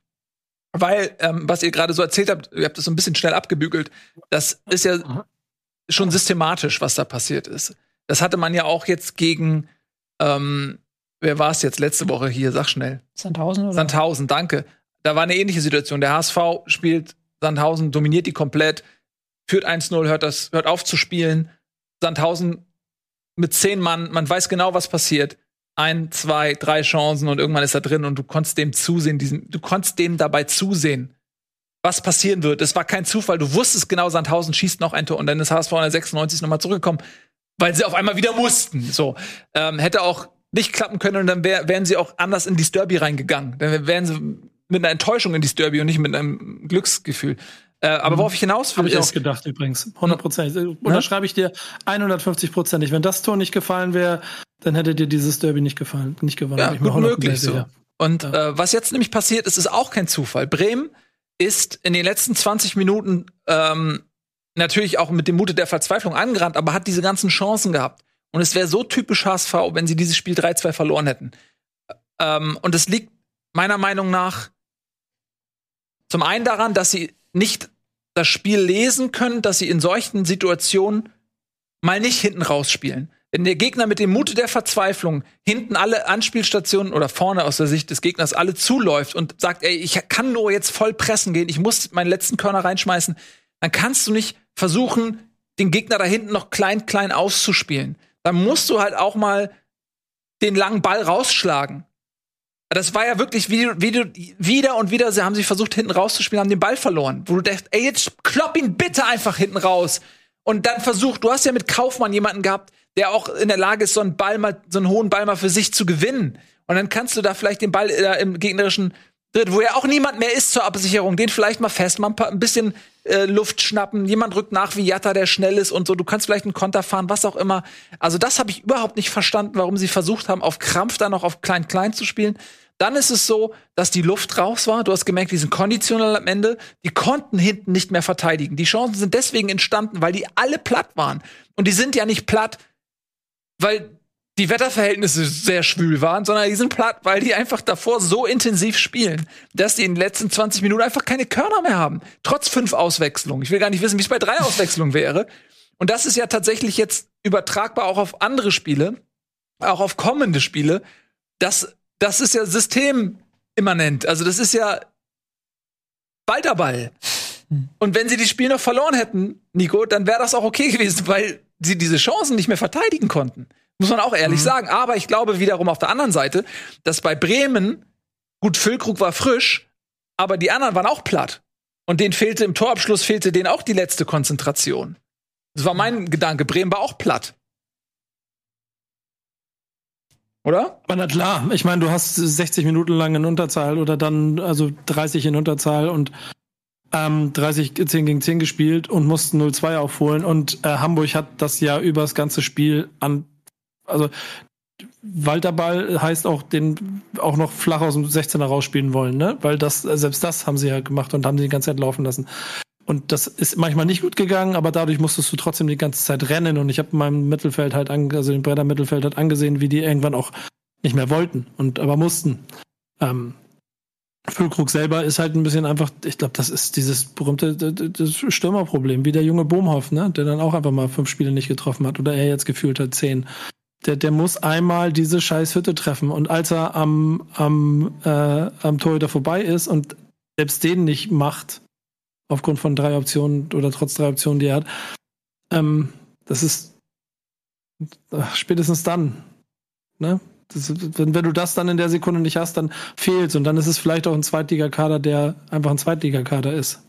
Weil, ähm, was ihr gerade so erzählt habt, ihr habt das so ein bisschen schnell abgebügelt. Das ist ja schon systematisch, was da passiert ist. Das hatte man ja auch jetzt gegen, ähm, wer war es jetzt letzte Woche hier? Sag schnell. Sandhausen, oder? Sandhausen, danke. Da war eine ähnliche Situation. Der HSV spielt Sandhausen, dominiert die komplett führt 1-0, hört, das, hört auf zu spielen. Sandhausen mit zehn Mann, man weiß genau, was passiert. Ein, zwei, drei Chancen und irgendwann ist er drin und du konntest dem zusehen, diesen, du konntest dem dabei zusehen, was passieren wird. Es war kein Zufall, du wusstest genau, Sandhausen schießt noch ein Tor und dann ist HSV in der 96 nochmal zurückgekommen, weil sie auf einmal wieder mussten. So, ähm, hätte auch nicht klappen können und dann wär, wären sie auch anders in die Derby reingegangen. Dann wären sie mit einer Enttäuschung in die Derby und nicht mit einem Glücksgefühl. Äh, aber mhm. worauf ich hinaus will, Habe ich auch gedacht übrigens. 100 Prozent. Hm? Unterschreibe ich dir 150 Prozentig. Wenn das Tor nicht gefallen wäre, dann hätte dir dieses Derby nicht gefallen, nicht gewonnen. Ja, gut möglich so. Und ja. äh, was jetzt nämlich passiert ist, ist auch kein Zufall. Bremen ist in den letzten 20 Minuten ähm, natürlich auch mit dem Mute der Verzweiflung angerannt, aber hat diese ganzen Chancen gehabt. Und es wäre so typisch HSV, wenn sie dieses Spiel 3-2 verloren hätten. Ähm, und es liegt meiner Meinung nach zum einen daran, dass sie nicht das Spiel lesen können, dass sie in solchen Situationen mal nicht hinten rausspielen. Wenn der Gegner mit dem Mute der Verzweiflung hinten alle Anspielstationen oder vorne aus der Sicht des Gegners alle zuläuft und sagt, ey, ich kann nur jetzt voll pressen gehen, ich muss meinen letzten Körner reinschmeißen, dann kannst du nicht versuchen, den Gegner da hinten noch klein, klein auszuspielen. Dann musst du halt auch mal den langen Ball rausschlagen. Das war ja wirklich, wie, wie du, wieder und wieder, sie haben sich versucht, hinten rauszuspielen, haben den Ball verloren. Wo du denkst, ey, jetzt klopp ihn bitte einfach hinten raus. Und dann versucht, du hast ja mit Kaufmann jemanden gehabt, der auch in der Lage ist, so einen Ball mal, so einen hohen Ball mal für sich zu gewinnen. Und dann kannst du da vielleicht den Ball äh, im gegnerischen wo ja auch niemand mehr ist zur Absicherung, den vielleicht mal fest, mal ein, bisschen äh, Luft schnappen, jemand rückt nach wie Jatta, der schnell ist und so, du kannst vielleicht einen Konter fahren, was auch immer. Also das habe ich überhaupt nicht verstanden, warum sie versucht haben, auf Krampf da noch auf Klein-Klein zu spielen. Dann ist es so, dass die Luft raus war. Du hast gemerkt, die sind konditionell am Ende. Die konnten hinten nicht mehr verteidigen. Die Chancen sind deswegen entstanden, weil die alle platt waren. Und die sind ja nicht platt, weil die Wetterverhältnisse sehr schwül waren, sondern die sind platt, weil die einfach davor so intensiv spielen, dass die in den letzten 20 Minuten einfach keine Körner mehr haben. Trotz fünf Auswechslungen. Ich will gar nicht wissen, wie es bei drei Auswechslungen wäre. Und das ist ja tatsächlich jetzt übertragbar auch auf andere Spiele, auch auf kommende Spiele, dass das ist ja systemimmanent. Also das ist ja Balterball. Hm. Und wenn sie das Spiel noch verloren hätten, Nico, dann wäre das auch okay gewesen, weil sie diese Chancen nicht mehr verteidigen konnten. Muss man auch ehrlich mhm. sagen. Aber ich glaube wiederum auf der anderen Seite, dass bei Bremen, gut, Füllkrug war frisch, aber die anderen waren auch platt. Und denen fehlte im Torabschluss fehlte denen auch die letzte Konzentration. Das war mein Gedanke. Bremen war auch platt. Oder? Aber na klar, ich meine, du hast 60 Minuten lang in Unterzahl oder dann also 30 in Unterzahl und ähm, 30 10 gegen 10 gespielt und mussten 0-2 aufholen und äh, Hamburg hat das ja über das ganze Spiel an also Walterball heißt auch den auch noch flach aus dem 16er rausspielen wollen, ne? Weil das selbst das haben sie ja gemacht und haben sie die ganze Zeit laufen lassen. Und das ist manchmal nicht gut gegangen, aber dadurch musstest du trotzdem die ganze Zeit rennen. Und ich habe in meinem Mittelfeld halt, an, also den Brenner Mittelfeld halt angesehen, wie die irgendwann auch nicht mehr wollten und aber mussten. Ähm, Füllkrug selber ist halt ein bisschen einfach, ich glaube, das ist dieses berühmte Stürmerproblem, wie der junge Bohmhoff, ne, der dann auch einfach mal fünf Spiele nicht getroffen hat oder er jetzt gefühlt hat zehn. Der, der muss einmal diese scheiß Hütte treffen und als er am, am, äh, am Torhüter vorbei ist und selbst den nicht macht, aufgrund von drei Optionen oder trotz drei Optionen, die er hat. Ähm, das ist ach, spätestens dann. Ne? Das, wenn, wenn, du das dann in der Sekunde nicht hast, dann fehlt's und dann ist es vielleicht auch ein Zweitligakader, der einfach ein Zweitligakader ist.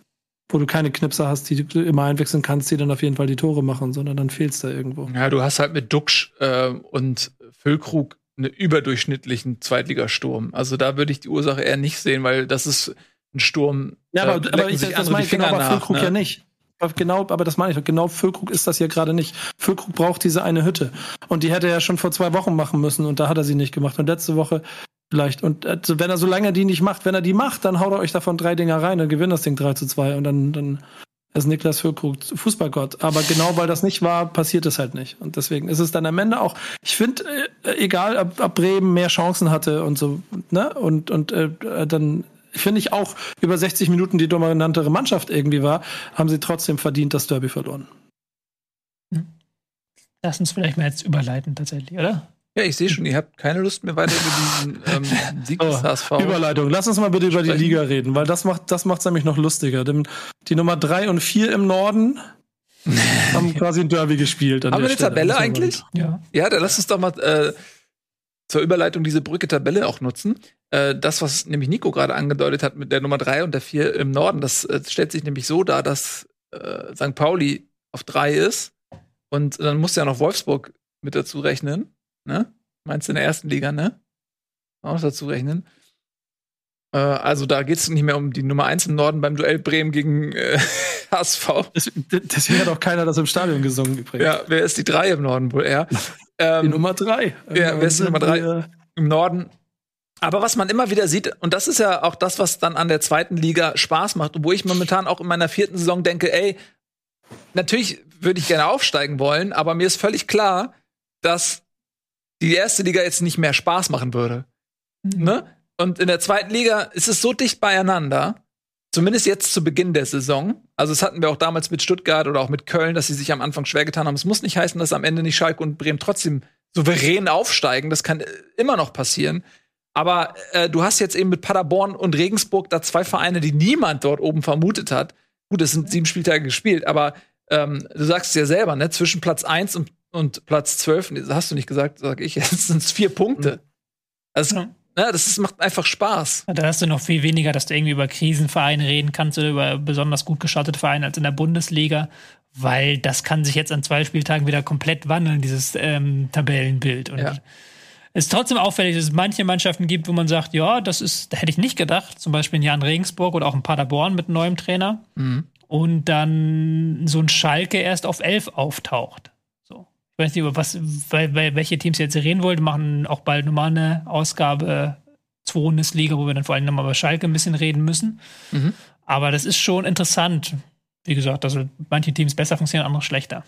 Wo du keine Knipser hast, die du immer einwechseln kannst, die dann auf jeden Fall die Tore machen, sondern dann fehlst da irgendwo. Ja, du hast halt mit Duxch äh, und Füllkrug einen überdurchschnittlichen Zweitligasturm. Also da würde ich die Ursache eher nicht sehen, weil das ist ein Sturm. Ja, aber, aber ich, das meine ich genau bei Füllkrug ne? ja nicht. Genau, aber das meine ich. Genau Füllkrug ist das ja gerade nicht. Füllkrug braucht diese eine Hütte. Und die hätte er ja schon vor zwei Wochen machen müssen und da hat er sie nicht gemacht. Und letzte Woche vielleicht. Und also, wenn er so lange die nicht macht, wenn er die macht, dann haut er euch davon drei Dinger rein und gewinnt das Ding 3 zu 2. Und dann, dann ist Niklas Füllkrug Fußballgott. Aber genau weil das nicht war, passiert es halt nicht. Und deswegen ist es dann am Ende auch, ich finde, äh, egal ob, ob Bremen mehr Chancen hatte und so, ne? Und, und äh, dann finde ich auch über 60 Minuten die dominantere Mannschaft irgendwie war, haben sie trotzdem verdient das Derby verloren. Hm. Lass uns vielleicht mal jetzt überleiten tatsächlich, oder? Ja, ich sehe schon, ihr habt keine Lust mehr weiter über diesen ähm, Sieg des oh, HSV. Überleitung. Lass uns mal bitte über die Liga reden, weil das macht das macht's nämlich noch lustiger. Die Nummer drei und vier im Norden haben quasi ein Derby gespielt. Haben wir eine Stelle. Tabelle eigentlich? Ja. Ja, dann lass uns doch mal äh, zur Überleitung diese Brücke-Tabelle auch nutzen. Äh, das, was nämlich Nico gerade angedeutet hat mit der Nummer drei und der vier im Norden, das äh, stellt sich nämlich so dar, dass äh, St. Pauli auf drei ist und dann muss ja noch Wolfsburg mit dazu rechnen ne? Meinst du in der ersten Liga, ne? Auch dazu rechnen. Äh, also da geht es nicht mehr um die Nummer 1 im Norden beim Duell Bremen gegen äh, HSV. Deswegen hat auch keiner das im Stadion gesungen übrigens. Ja, wer ist die 3 im Norden wohl eher? Ähm, die Nummer 3. Ja, wer ist die Nummer 3 im Norden? Aber was man immer wieder sieht, und das ist ja auch das, was dann an der zweiten Liga Spaß macht, wo ich momentan auch in meiner vierten Saison denke, ey, natürlich würde ich gerne aufsteigen wollen, aber mir ist völlig klar, dass die erste Liga jetzt nicht mehr Spaß machen würde. Mhm. Ne? Und in der zweiten Liga ist es so dicht beieinander, zumindest jetzt zu Beginn der Saison. Also, das hatten wir auch damals mit Stuttgart oder auch mit Köln, dass sie sich am Anfang schwer getan haben. Es muss nicht heißen, dass am Ende nicht Schalke und Bremen trotzdem souverän aufsteigen. Das kann äh, immer noch passieren. Aber äh, du hast jetzt eben mit Paderborn und Regensburg da zwei Vereine, die niemand dort oben vermutet hat. Gut, es sind sieben Spieltage gespielt, aber ähm, du sagst es ja selber, ne? Zwischen Platz 1 und und Platz 12, hast du nicht gesagt, sag ich, jetzt sind es vier Punkte. Mhm. Also, ja. ne, das ist, macht einfach Spaß. Da hast du noch viel weniger, dass du irgendwie über Krisenvereine reden kannst oder über besonders gut gestartete Vereine als in der Bundesliga, weil das kann sich jetzt an zwei Spieltagen wieder komplett wandeln, dieses ähm, Tabellenbild. Und ja. es ist trotzdem auffällig, dass es manche Mannschaften gibt, wo man sagt, ja, das ist, da hätte ich nicht gedacht, zum Beispiel in Jan Regensburg oder auch in Paderborn mit neuem Trainer. Mhm. Und dann so ein Schalke erst auf elf auftaucht. Ich weiß nicht, über was, weil, weil welche Teams jetzt reden wollt. Wir machen auch bald nochmal eine Ausgabe zur Bundesliga, wo wir dann vor allem nochmal über Schalke ein bisschen reden müssen. Mhm. Aber das ist schon interessant. Wie gesagt, also manche Teams besser funktionieren, andere schlechter.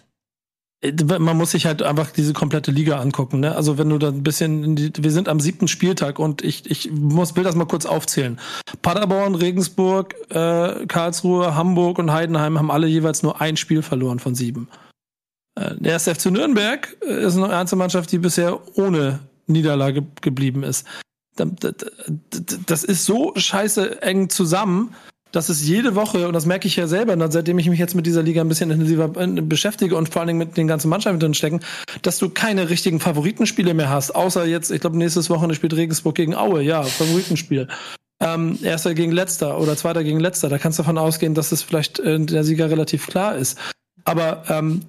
Äh, man muss sich halt einfach diese komplette Liga angucken. Ne? Also wenn du da ein bisschen, die, wir sind am siebten Spieltag und ich, ich muss will das mal kurz aufzählen. Paderborn, Regensburg, äh, Karlsruhe, Hamburg und Heidenheim haben alle jeweils nur ein Spiel verloren von sieben. Äh, der erste FC Nürnberg äh, ist eine ernste Mannschaft, die bisher ohne Niederlage geblieben ist. Das ist so scheiße eng zusammen, dass es jede Woche, und das merke ich ja selber, seitdem ich mich jetzt mit dieser Liga ein bisschen intensiver äh, beschäftige und vor allen Dingen mit den ganzen Mannschaften drin stecken, dass du keine richtigen Favoritenspiele mehr hast. Außer jetzt, ich glaube, nächstes Wochenende spielt Regensburg gegen Aue. Ja, Favoritenspiel. Ähm, erster gegen letzter oder zweiter gegen letzter. Da kannst du davon ausgehen, dass es vielleicht äh, der Sieger relativ klar ist. Aber ähm,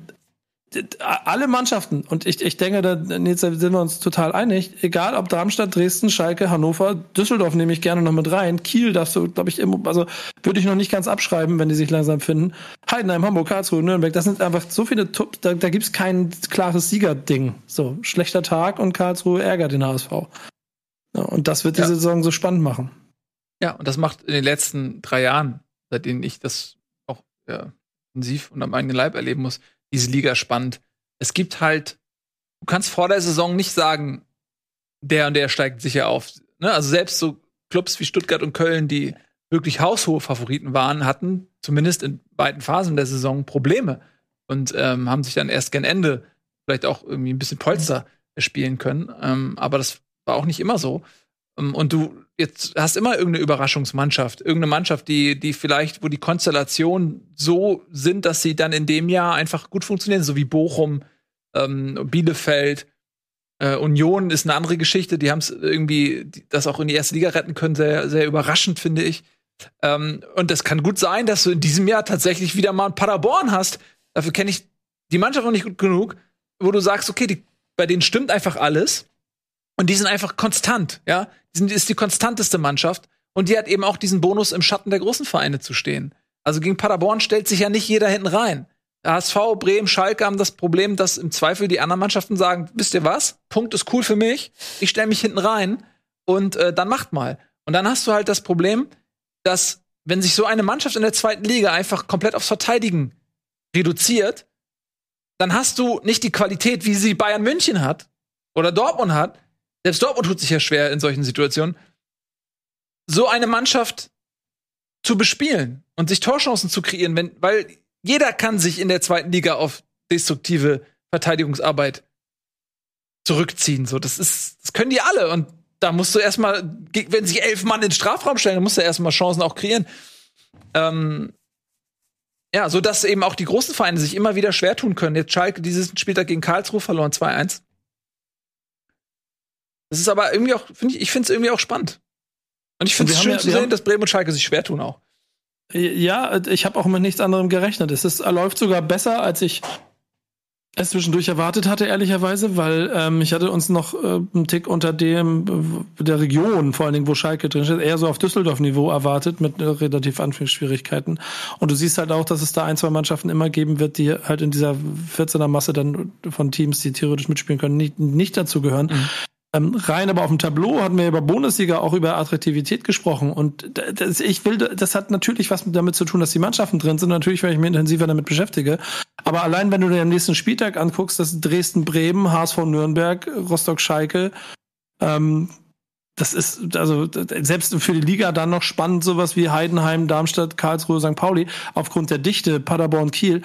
alle Mannschaften, und ich, ich denke, da sind wir uns total einig, egal ob Darmstadt, Dresden, Schalke, Hannover, Düsseldorf nehme ich gerne noch mit rein, Kiel darfst du, glaube ich, immer, also würde ich noch nicht ganz abschreiben, wenn die sich langsam finden. Heidenheim, Hamburg, Karlsruhe, Nürnberg, das sind einfach so viele, da, da gibt's kein klares Siegerding. So, schlechter Tag und Karlsruhe ärgert den HSV. Ja, und das wird diese ja. Saison so spannend machen. Ja, und das macht in den letzten drei Jahren, seitdem ich das auch ja, intensiv und am eigenen Leib erleben muss, diese Liga spannend. Es gibt halt, du kannst vor der Saison nicht sagen, der und der steigt sicher auf. Ne? Also selbst so Clubs wie Stuttgart und Köln, die wirklich haushohe Favoriten waren, hatten zumindest in beiden Phasen der Saison Probleme und ähm, haben sich dann erst gen Ende vielleicht auch irgendwie ein bisschen Polster spielen können. Ähm, aber das war auch nicht immer so. Ähm, und du jetzt hast immer irgendeine Überraschungsmannschaft, irgendeine Mannschaft, die, die vielleicht, wo die Konstellationen so sind, dass sie dann in dem Jahr einfach gut funktionieren, so wie Bochum, ähm, Bielefeld, äh, Union ist eine andere Geschichte. Die haben es irgendwie, das auch in die erste Liga retten können, sehr, sehr überraschend, finde ich. Ähm, und das kann gut sein, dass du in diesem Jahr tatsächlich wieder mal ein Paderborn hast. Dafür kenne ich die Mannschaft noch nicht gut genug, wo du sagst, okay, die, bei denen stimmt einfach alles. Und die sind einfach konstant, ja. Die sind, ist die konstanteste Mannschaft. Und die hat eben auch diesen Bonus, im Schatten der großen Vereine zu stehen. Also gegen Paderborn stellt sich ja nicht jeder hinten rein. HSV, Bremen, Schalke haben das Problem, dass im Zweifel die anderen Mannschaften sagen, wisst ihr was? Punkt ist cool für mich. Ich stelle mich hinten rein und äh, dann macht mal. Und dann hast du halt das Problem, dass wenn sich so eine Mannschaft in der zweiten Liga einfach komplett aufs Verteidigen reduziert, dann hast du nicht die Qualität, wie sie Bayern München hat oder Dortmund hat. Selbst Dortmund tut sich ja schwer in solchen Situationen, so eine Mannschaft zu bespielen und sich Torchancen zu kreieren, wenn, weil jeder kann sich in der zweiten Liga auf destruktive Verteidigungsarbeit zurückziehen. So, das ist, das können die alle. Und da musst du erstmal, wenn sich elf Mann in den Strafraum stellen, dann musst du erstmal Chancen auch kreieren. Ähm, ja, so dass eben auch die großen Vereine sich immer wieder schwer tun können. Jetzt Schalke dieses Spieltag gegen Karlsruhe verloren 2-1. Das ist aber irgendwie auch, finde ich, ich finde es irgendwie auch spannend. Und ich finde es schön ja, zu sehen, dass Bremen und Schalke sich schwer tun auch. Ja, ich habe auch mit nichts anderem gerechnet. Es ist, läuft sogar besser, als ich es zwischendurch erwartet hatte, ehrlicherweise, weil ähm, ich hatte uns noch äh, einen Tick unter dem äh, der Region, vor allen Dingen, wo Schalke drin steht, eher so auf Düsseldorf-Niveau erwartet, mit äh, relativ Anführungsschwierigkeiten. Und du siehst halt auch, dass es da ein, zwei Mannschaften immer geben wird, die halt in dieser 14er Masse dann von Teams, die theoretisch mitspielen können, nicht, nicht dazu gehören. Mhm. Ähm, rein aber auf dem Tableau hatten wir über Bundesliga auch über Attraktivität gesprochen. Und das, ich will, das hat natürlich was damit zu tun, dass die Mannschaften drin sind. Natürlich, weil ich mich intensiver damit beschäftige. Aber allein, wenn du dir am nächsten Spieltag anguckst, das Dresden, Bremen, HSV Nürnberg, Rostock, Schalke, ähm, das ist also selbst für die Liga dann noch spannend, sowas wie Heidenheim, Darmstadt, Karlsruhe, St. Pauli, aufgrund der Dichte, Paderborn, Kiel.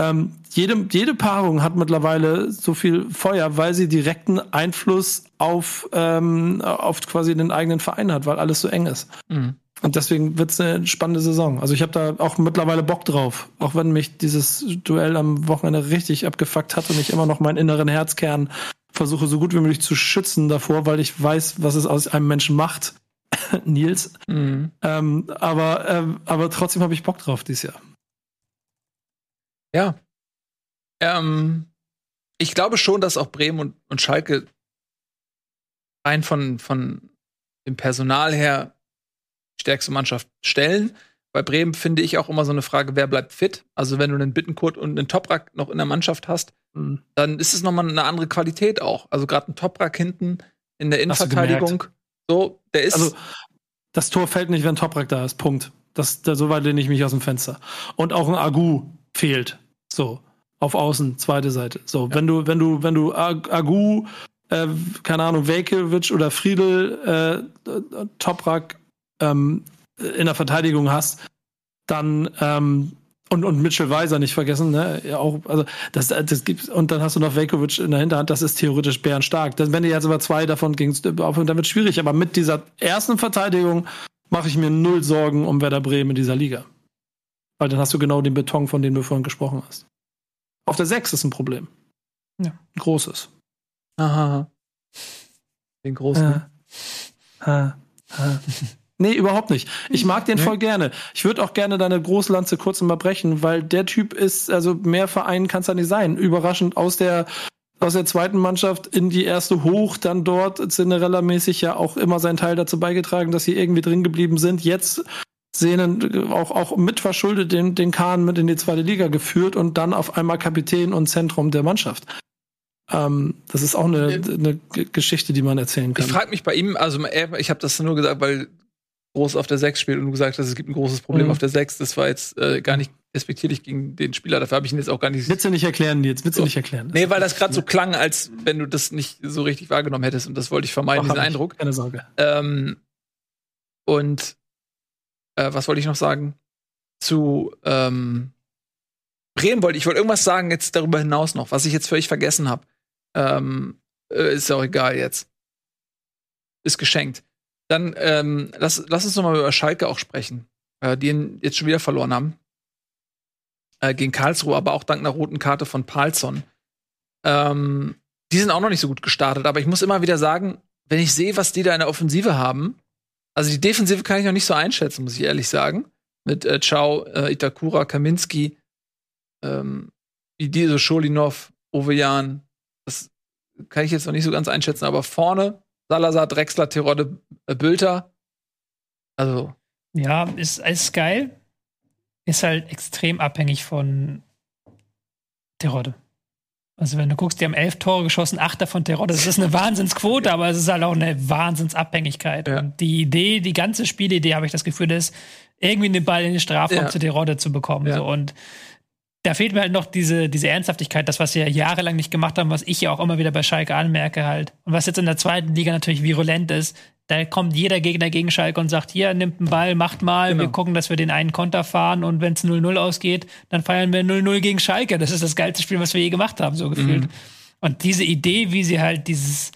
Ähm, jede, jede Paarung hat mittlerweile so viel Feuer, weil sie direkten Einfluss auf, ähm, auf quasi den eigenen Verein hat, weil alles so eng ist. Mhm. Und deswegen wird es eine spannende Saison. Also ich habe da auch mittlerweile Bock drauf, auch wenn mich dieses Duell am Wochenende richtig abgefuckt hat und ich immer noch meinen inneren Herzkern versuche so gut wie möglich zu schützen davor, weil ich weiß, was es aus einem Menschen macht. Nils. Mhm. Ähm, aber, ähm, aber trotzdem habe ich Bock drauf dieses Jahr. Ja. Ähm, ich glaube schon, dass auch Bremen und, und Schalke rein von, von dem Personal her stärkste Mannschaft stellen. Bei Bremen finde ich auch immer so eine Frage, wer bleibt fit? Also wenn du einen Bittenkurt und einen Toprak noch in der Mannschaft hast, mhm. dann ist es nochmal eine andere Qualität auch. Also gerade ein Toprak hinten in der Innenverteidigung, so, der ist. Also das Tor fällt nicht, wenn Toprak da ist. Punkt. Das, da, so weit lehne ich mich aus dem Fenster. Und auch ein Agu fehlt. So, auf Außen, zweite Seite. So, ja. wenn du, wenn du, wenn du Agu, äh, keine Ahnung, Velkovic oder Friedel, äh, Toprak ähm, in der Verteidigung hast, dann ähm, und, und Mitchell Weiser nicht vergessen, ne? Ja, auch, also das, das gibt und dann hast du noch Velkovic in der Hinterhand, das ist theoretisch bärenstark. Dann, wenn du jetzt über zwei davon gingst, dann wird schwierig. Aber mit dieser ersten Verteidigung mache ich mir null Sorgen um Werder Bremen in dieser Liga. Weil dann hast du genau den Beton, von dem du vorhin gesprochen hast. Auf der 6 ist ein Problem. Ja. Ein großes. Aha. Den großen. Ha. Ha. Ha. Nee, überhaupt nicht. Ich mag den nee. voll gerne. Ich würde auch gerne deine Großlanze kurz mal brechen, weil der Typ ist, also mehr Verein kann es ja nicht sein. Überraschend aus der aus der zweiten Mannschaft in die erste hoch, dann dort Cinderella-mäßig ja auch immer seinen Teil dazu beigetragen, dass sie irgendwie drin geblieben sind. Jetzt Szenen auch, auch mitverschuldet den, den Kahn mit in die zweite Liga geführt und dann auf einmal Kapitän und Zentrum der Mannschaft. Ähm, das ist auch eine, eine Geschichte, die man erzählen kann. Ich frage mich bei ihm, also ich habe das nur gesagt, weil Groß auf der 6 spielt und du gesagt hast, es gibt ein großes Problem mhm. auf der 6. Das war jetzt äh, gar nicht respektierlich gegen den Spieler. Dafür habe ich ihn jetzt auch gar nicht. Willst du nicht erklären, jetzt? Willst du so. nicht erklären? Nee, weil das gerade so klang, als wenn du das nicht so richtig wahrgenommen hättest. Und das wollte ich vermeiden, Ach, diesen Eindruck. Keine Sorge. Ähm, und äh, was wollte ich noch sagen? Zu ähm, Bremen wollte ich wollte irgendwas sagen jetzt darüber hinaus noch, was ich jetzt völlig vergessen habe. Ähm, äh, ist ja auch egal jetzt. Ist geschenkt. Dann ähm, lass, lass uns noch mal über Schalke auch sprechen, äh, die ihn jetzt schon wieder verloren haben. Äh, gegen Karlsruhe, aber auch dank einer roten Karte von Palsson. Ähm, die sind auch noch nicht so gut gestartet, aber ich muss immer wieder sagen, wenn ich sehe, was die da in der Offensive haben, Also die Defensive kann ich noch nicht so einschätzen, muss ich ehrlich sagen. Mit äh, Chao, äh, Itakura, Kaminski, ähm, Idiso Scholinov, Ovejan. Das kann ich jetzt noch nicht so ganz einschätzen, aber vorne Salazar, Drexler, Terodde, äh, Bülter. Also. Ja, ist, ist geil. Ist halt extrem abhängig von Terodde. Also wenn du guckst, die haben elf Tore geschossen, acht davon Terodde. Das ist eine Wahnsinnsquote, aber es ist halt auch eine Wahnsinnsabhängigkeit. Ja. Und die Idee, die ganze Spielidee, habe ich das Gefühl, ist, irgendwie den Ball in den Strafraum ja. zu Terodde zu bekommen. Ja. So. Und da fehlt mir halt noch diese, diese Ernsthaftigkeit, das, was wir jahrelang nicht gemacht haben, was ich ja auch immer wieder bei Schalke anmerke halt. Und was jetzt in der zweiten Liga natürlich virulent ist, da kommt jeder Gegner gegen Schalke und sagt, hier, nimmt einen Ball, macht mal, genau. wir gucken, dass wir den einen Konter fahren und wenn es 0-0 ausgeht, dann feiern wir 0-0 gegen Schalke. Das ist das geilste Spiel, was wir je gemacht haben, so gefühlt. Mhm. Und diese Idee, wie sie halt dieses,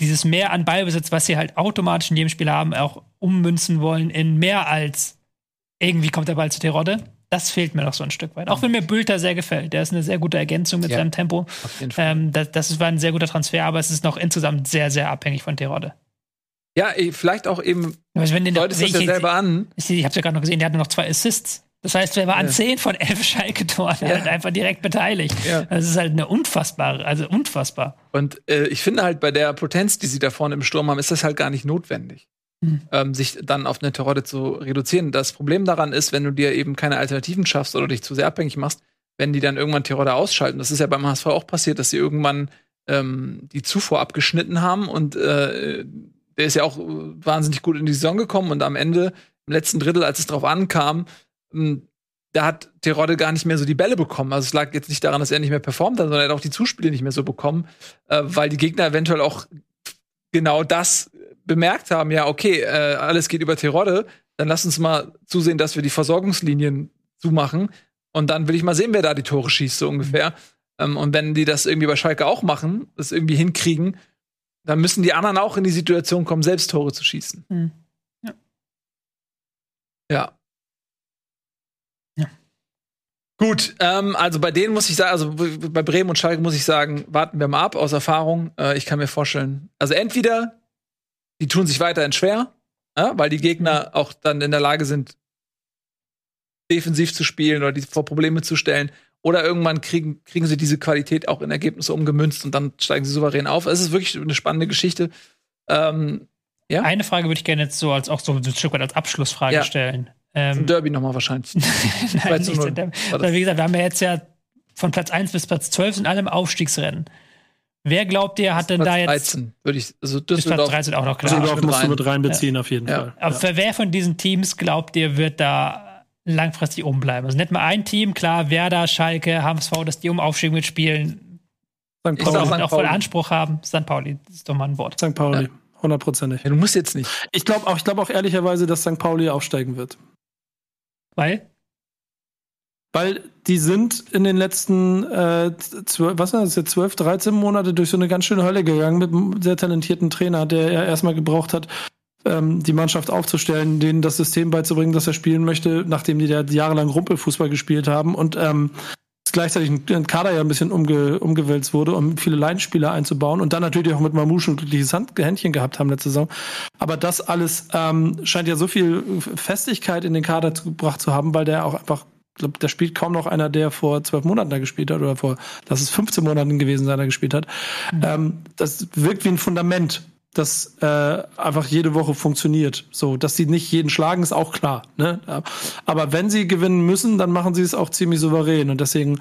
dieses Mehr an Ballbesitz, was sie halt automatisch in jedem Spiel haben, auch ummünzen wollen in mehr als irgendwie kommt der Ball zu Terodde das fehlt mir noch so ein Stück weit. Auch wenn mir Bülter sehr gefällt. Der ist eine sehr gute Ergänzung mit ja, seinem Tempo. Ähm, das, das war ein sehr guter Transfer, aber es ist noch insgesamt sehr, sehr abhängig von Terodde. Ja, vielleicht auch eben. Also wenn den, deutest das ja selber an. Ich, ich hab's ja gerade noch gesehen, der hatte noch zwei Assists. Das heißt, er war an zehn von elf Schalke-Toren ja. halt einfach direkt beteiligt. Ja. Das ist halt eine unfassbare, also unfassbar. Und äh, ich finde halt bei der Potenz, die sie da vorne im Sturm haben, ist das halt gar nicht notwendig mhm. ähm, sich dann auf eine Terodde zu reduzieren. Das Problem daran ist, wenn du dir eben keine Alternativen schaffst oder dich zu sehr abhängig machst, wenn die dann irgendwann Terodde ausschalten. Das ist ja beim HSV auch passiert, dass sie irgendwann ähm, die Zufuhr abgeschnitten haben und äh, der ist ja auch wahnsinnig gut in die Saison gekommen und am Ende, im letzten Drittel, als es drauf ankam, ähm, da hat Terodde gar nicht mehr so die Bälle bekommen. Also es lag jetzt nicht daran, dass er nicht mehr performt hat, sondern er hat auch die Zuspiele nicht mehr so bekommen, äh, weil die Gegner eventuell auch genau das bemerkt haben, ja, okay, äh, alles geht über Terodde, dann lass uns mal zusehen, dass wir die Versorgungslinien zumachen. Und dann will ich mal sehen, wer da die Tore schießt, so ungefähr. Ähm, und wenn die das irgendwie bei Schalke auch machen, das irgendwie hinkriegen, dann müssen die anderen auch in die Situation kommen, selbst Tore zu schießen. Mhm. Ja. Ja. ja. Gut, ähm, also bei denen muss ich sagen, also bei Bremen und Schalke muss ich sagen, warten wir mal ab aus Erfahrung. Äh, ich kann mir vorstellen, also entweder die tun sich weiterhin schwer, ja, weil die Gegner auch dann in der Lage sind, defensiv zu spielen oder die vor Probleme zu stellen. Oder irgendwann kriegen, kriegen sie diese Qualität auch in Ergebnisse umgemünzt und dann steigen sie souverän auf. Es ist wirklich eine spannende Geschichte. Ähm, ja? Eine Frage würde ich gerne jetzt so als auch so ein Stück weit als Abschlussfrage ja. stellen. Ähm, Derby nochmal wahrscheinlich. Nein, nicht Wie gesagt, wir haben ja jetzt ja von Platz 1 bis Platz 12 in allem Aufstiegsrennen. Wer glaubt ihr, hat denn da jetzt. 13, würde ich, also Düsseldorf, Platz 13 auch noch klar. Düsseldorf musst du mit reinbeziehen, ja. auf jeden ja. Fall. Aber ja. wer von diesen Teams glaubt ihr, wird da langfristig oben bleiben? Also nicht mal ein Team, klar, Werder, Schalke, HSV, dass die um Aufstieg mitspielen. St. Pauli. Auch, auch voll Anspruch haben. St. Pauli, ist doch mal ein Wort. St. Pauli, hundertprozentig. Ja, du musst jetzt nicht. Ich glaube auch, glaub auch ehrlicherweise, dass St. Pauli aufsteigen wird. Weil? Weil die sind in den letzten äh, zwölf, was war das jetzt, zwölf, 13 Monate durch so eine ganz schöne Hölle gegangen mit einem sehr talentierten Trainer, der ja erstmal gebraucht hat, ähm, die Mannschaft aufzustellen, denen das System beizubringen, das er spielen möchte, nachdem die da jahrelang Rumpelfußball gespielt haben und ähm, gleichzeitig ein Kader ja ein bisschen umge umgewälzt wurde, um viele Laienspieler einzubauen und dann natürlich auch mit Mamouche ein glückliches Hand Händchen gehabt haben letzte Saison. Aber das alles ähm, scheint ja so viel Festigkeit in den Kader gebracht zu haben, weil der auch einfach glaube, da spielt kaum noch einer, der vor zwölf Monaten da gespielt hat oder vor, lass es 15 Monaten gewesen sein, der gespielt hat. Mhm. Ähm, das wirkt wie ein Fundament, das äh, einfach jede Woche funktioniert. So, dass sie nicht jeden schlagen, ist auch klar. Ne? Aber wenn sie gewinnen müssen, dann machen sie es auch ziemlich souverän. Und deswegen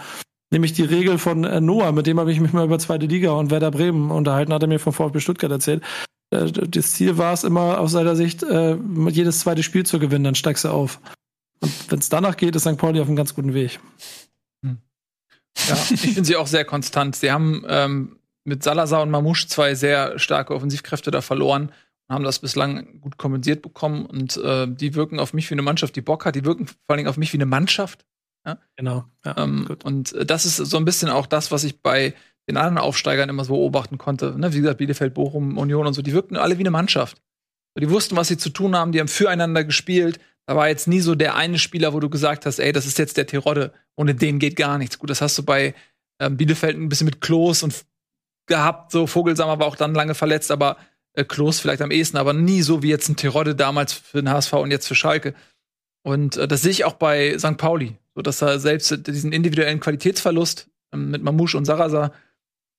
nehme ich die Regel von äh, Noah, mit dem habe ich mich mal über zweite Liga und Werder Bremen unterhalten, hat er mir von VfB Stuttgart erzählt. Äh, das Ziel war es immer aus seiner Sicht, äh, jedes zweite Spiel zu gewinnen, dann steigst du auf. Und wenn es danach geht, ist St. Pauli auf einem ganz guten Weg. Hm. Ja, ich finde sie auch sehr konstant. Sie haben ähm, mit Salazar und Mamouche zwei sehr starke Offensivkräfte da verloren und haben das bislang gut kompensiert bekommen. Und äh, die wirken auf mich wie eine Mannschaft, die Bock hat. Die wirken vor allen Dingen auf mich wie eine Mannschaft. Ja? Genau. Ja, ähm, und äh, das ist so ein bisschen auch das, was ich bei den anderen Aufsteigern immer so beobachten konnte. Ne? Wie gesagt, Bielefeld, Bochum, Union und so, die wirkten alle wie eine Mannschaft. Die wussten, was sie zu tun haben, die haben füreinander gespielt, da war jetzt nie so der eine Spieler, wo du gesagt hast, ey, das ist jetzt der Terodde, ohne den geht gar nichts. Gut, das hast du bei ähm, Bielefeld ein bisschen mit Klos und gehabt, so Vogelsammer war auch dann lange verletzt, aber Äh, Klos vielleicht am ehesten, aber nie so wie jetzt ein Terodde damals für den HSV und jetzt für Schalke. Und äh, das sehe ich auch bei St. Pauli, so dass er selbst diesen individuellen Qualitätsverlust ähm, mit Mamouche und Sarasa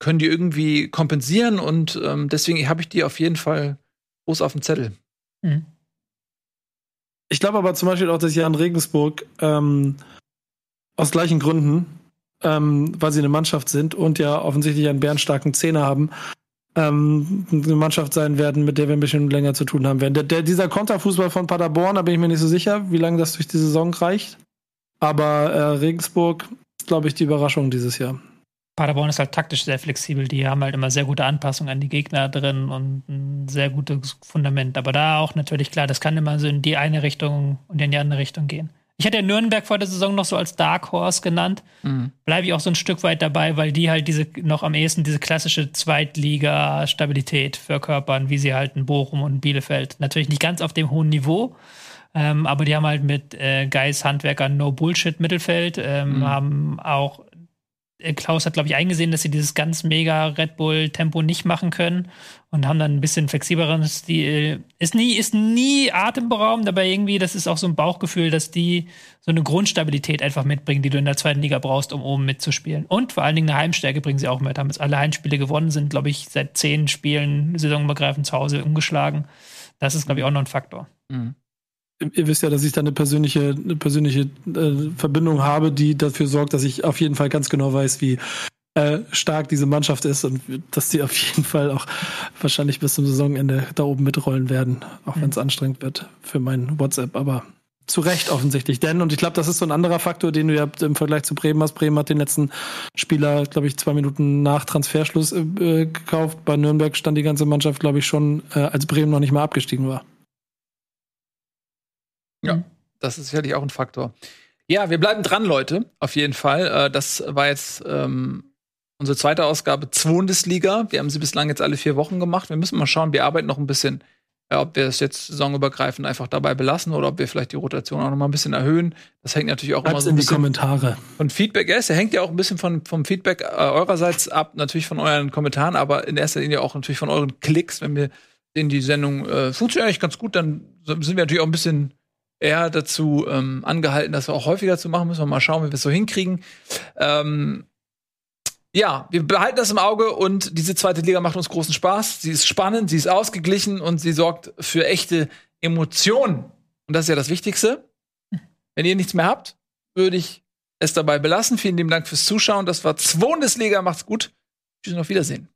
können die irgendwie kompensieren und ähm, deswegen habe ich die auf jeden Fall groß auf dem Zettel. Mhm. Ich glaube aber zum Beispiel auch, dass Jan Regensburg ähm, aus gleichen Gründen, ähm, weil sie eine Mannschaft sind und ja offensichtlich einen bärenstarken Zehner haben, ähm, eine Mannschaft sein werden, mit der wir ein bisschen länger zu tun haben werden. Der, der, dieser Konterfußball von Paderborn, da bin ich mir nicht so sicher, wie lange das durch die Saison reicht. Aber äh, Regensburg ist, glaube ich, die Überraschung dieses Jahr. Paderborn ist halt taktisch sehr flexibel. Die haben halt immer sehr gute Anpassungen an die Gegner drin und ein sehr gutes Fundament. Aber da auch natürlich klar, das kann immer so in die eine Richtung und in die andere Richtung gehen. Ich hatte ja Nürnberg vor der Saison noch so als Dark Horse genannt. Mhm. Bleibe ich auch so ein Stück weit dabei, weil die halt diese noch am ehesten diese klassische Zweitliga-Stabilität verkörpern, wie sie halt in Bochum und Bielefeld. Natürlich nicht ganz auf dem hohen Niveau, ähm, aber die haben halt mit äh, Geis Handwerkern No Bullshit Mittelfeld, ähm, mhm. haben auch Klaus hat, glaube ich, eingesehen, dass sie dieses ganz mega Red Bull-Tempo nicht machen können und haben dann ein bisschen flexibleren Stil. Ist nie, ist nie atemberaubend, aber irgendwie, das ist auch so ein Bauchgefühl, dass die so eine Grundstabilität einfach mitbringen, die du in der zweiten Liga brauchst, um oben mitzuspielen. Und vor allen Dingen eine Heimstärke bringen sie auch mit. Haben jetzt alle Heimspiele gewonnen, sind, glaube ich, seit zehn Spielen saisonübergreifend zu Hause umgeschlagen. Das ist, glaube ich, auch noch ein Faktor. Mhm ihr wisst ja, dass ich da eine persönliche, eine persönliche äh, Verbindung habe, die dafür sorgt, dass ich auf jeden Fall ganz genau weiß, wie äh, stark diese Mannschaft ist und dass sie auf jeden Fall auch wahrscheinlich bis zum Saisonende da oben mitrollen werden, auch wenn es mhm. anstrengend wird für mein WhatsApp. Aber zu Recht offensichtlich. Denn, und ich glaube, das ist so ein anderer Faktor, den du ja im Vergleich zu Bremen hast. Bremen hat den letzten Spieler, glaube ich, zwei Minuten nach Transferschluss äh, gekauft. Bei Nürnberg stand die ganze Mannschaft, glaube ich, schon, äh, als Bremen noch nicht mal abgestiegen war. Ja, mhm. das ist sicherlich auch ein Faktor. Ja, wir bleiben dran, Leute, auf jeden Fall. Äh, das war jetzt ähm, unsere zweite Ausgabe Bundesliga. Wir haben sie bislang jetzt alle vier Wochen gemacht. Wir müssen mal schauen, wir arbeiten noch ein bisschen, äh, ob wir es jetzt saisonübergreifend einfach dabei belassen oder ob wir vielleicht die Rotation auch noch mal ein bisschen erhöhen. Das hängt natürlich auch Schreib's immer so ein in die Kommentare. Von Feedback, ja, es hängt ja auch ein bisschen von, vom Feedback äh, eurerseits ab, natürlich von euren Kommentaren, aber in erster Linie auch natürlich von euren Klicks. Wenn wir in die Sendung äh, funktioniert eigentlich ganz gut, dann sind wir natürlich auch ein bisschen eher dazu ähm, angehalten, das auch häufiger zu machen. Müssen wir mal schauen, wie wir es so hinkriegen. Ähm, ja, wir behalten das im Auge und diese zweite Liga macht uns großen Spaß. Sie ist spannend, sie ist ausgeglichen und sie sorgt für echte Emotionen. Und das ist ja das Wichtigste. Wenn ihr nichts mehr habt, würde ich es dabei belassen. Vielen lieben Dank fürs Zuschauen. Das war Bundesliga. Macht's gut. Tschüss und auf Wiedersehen.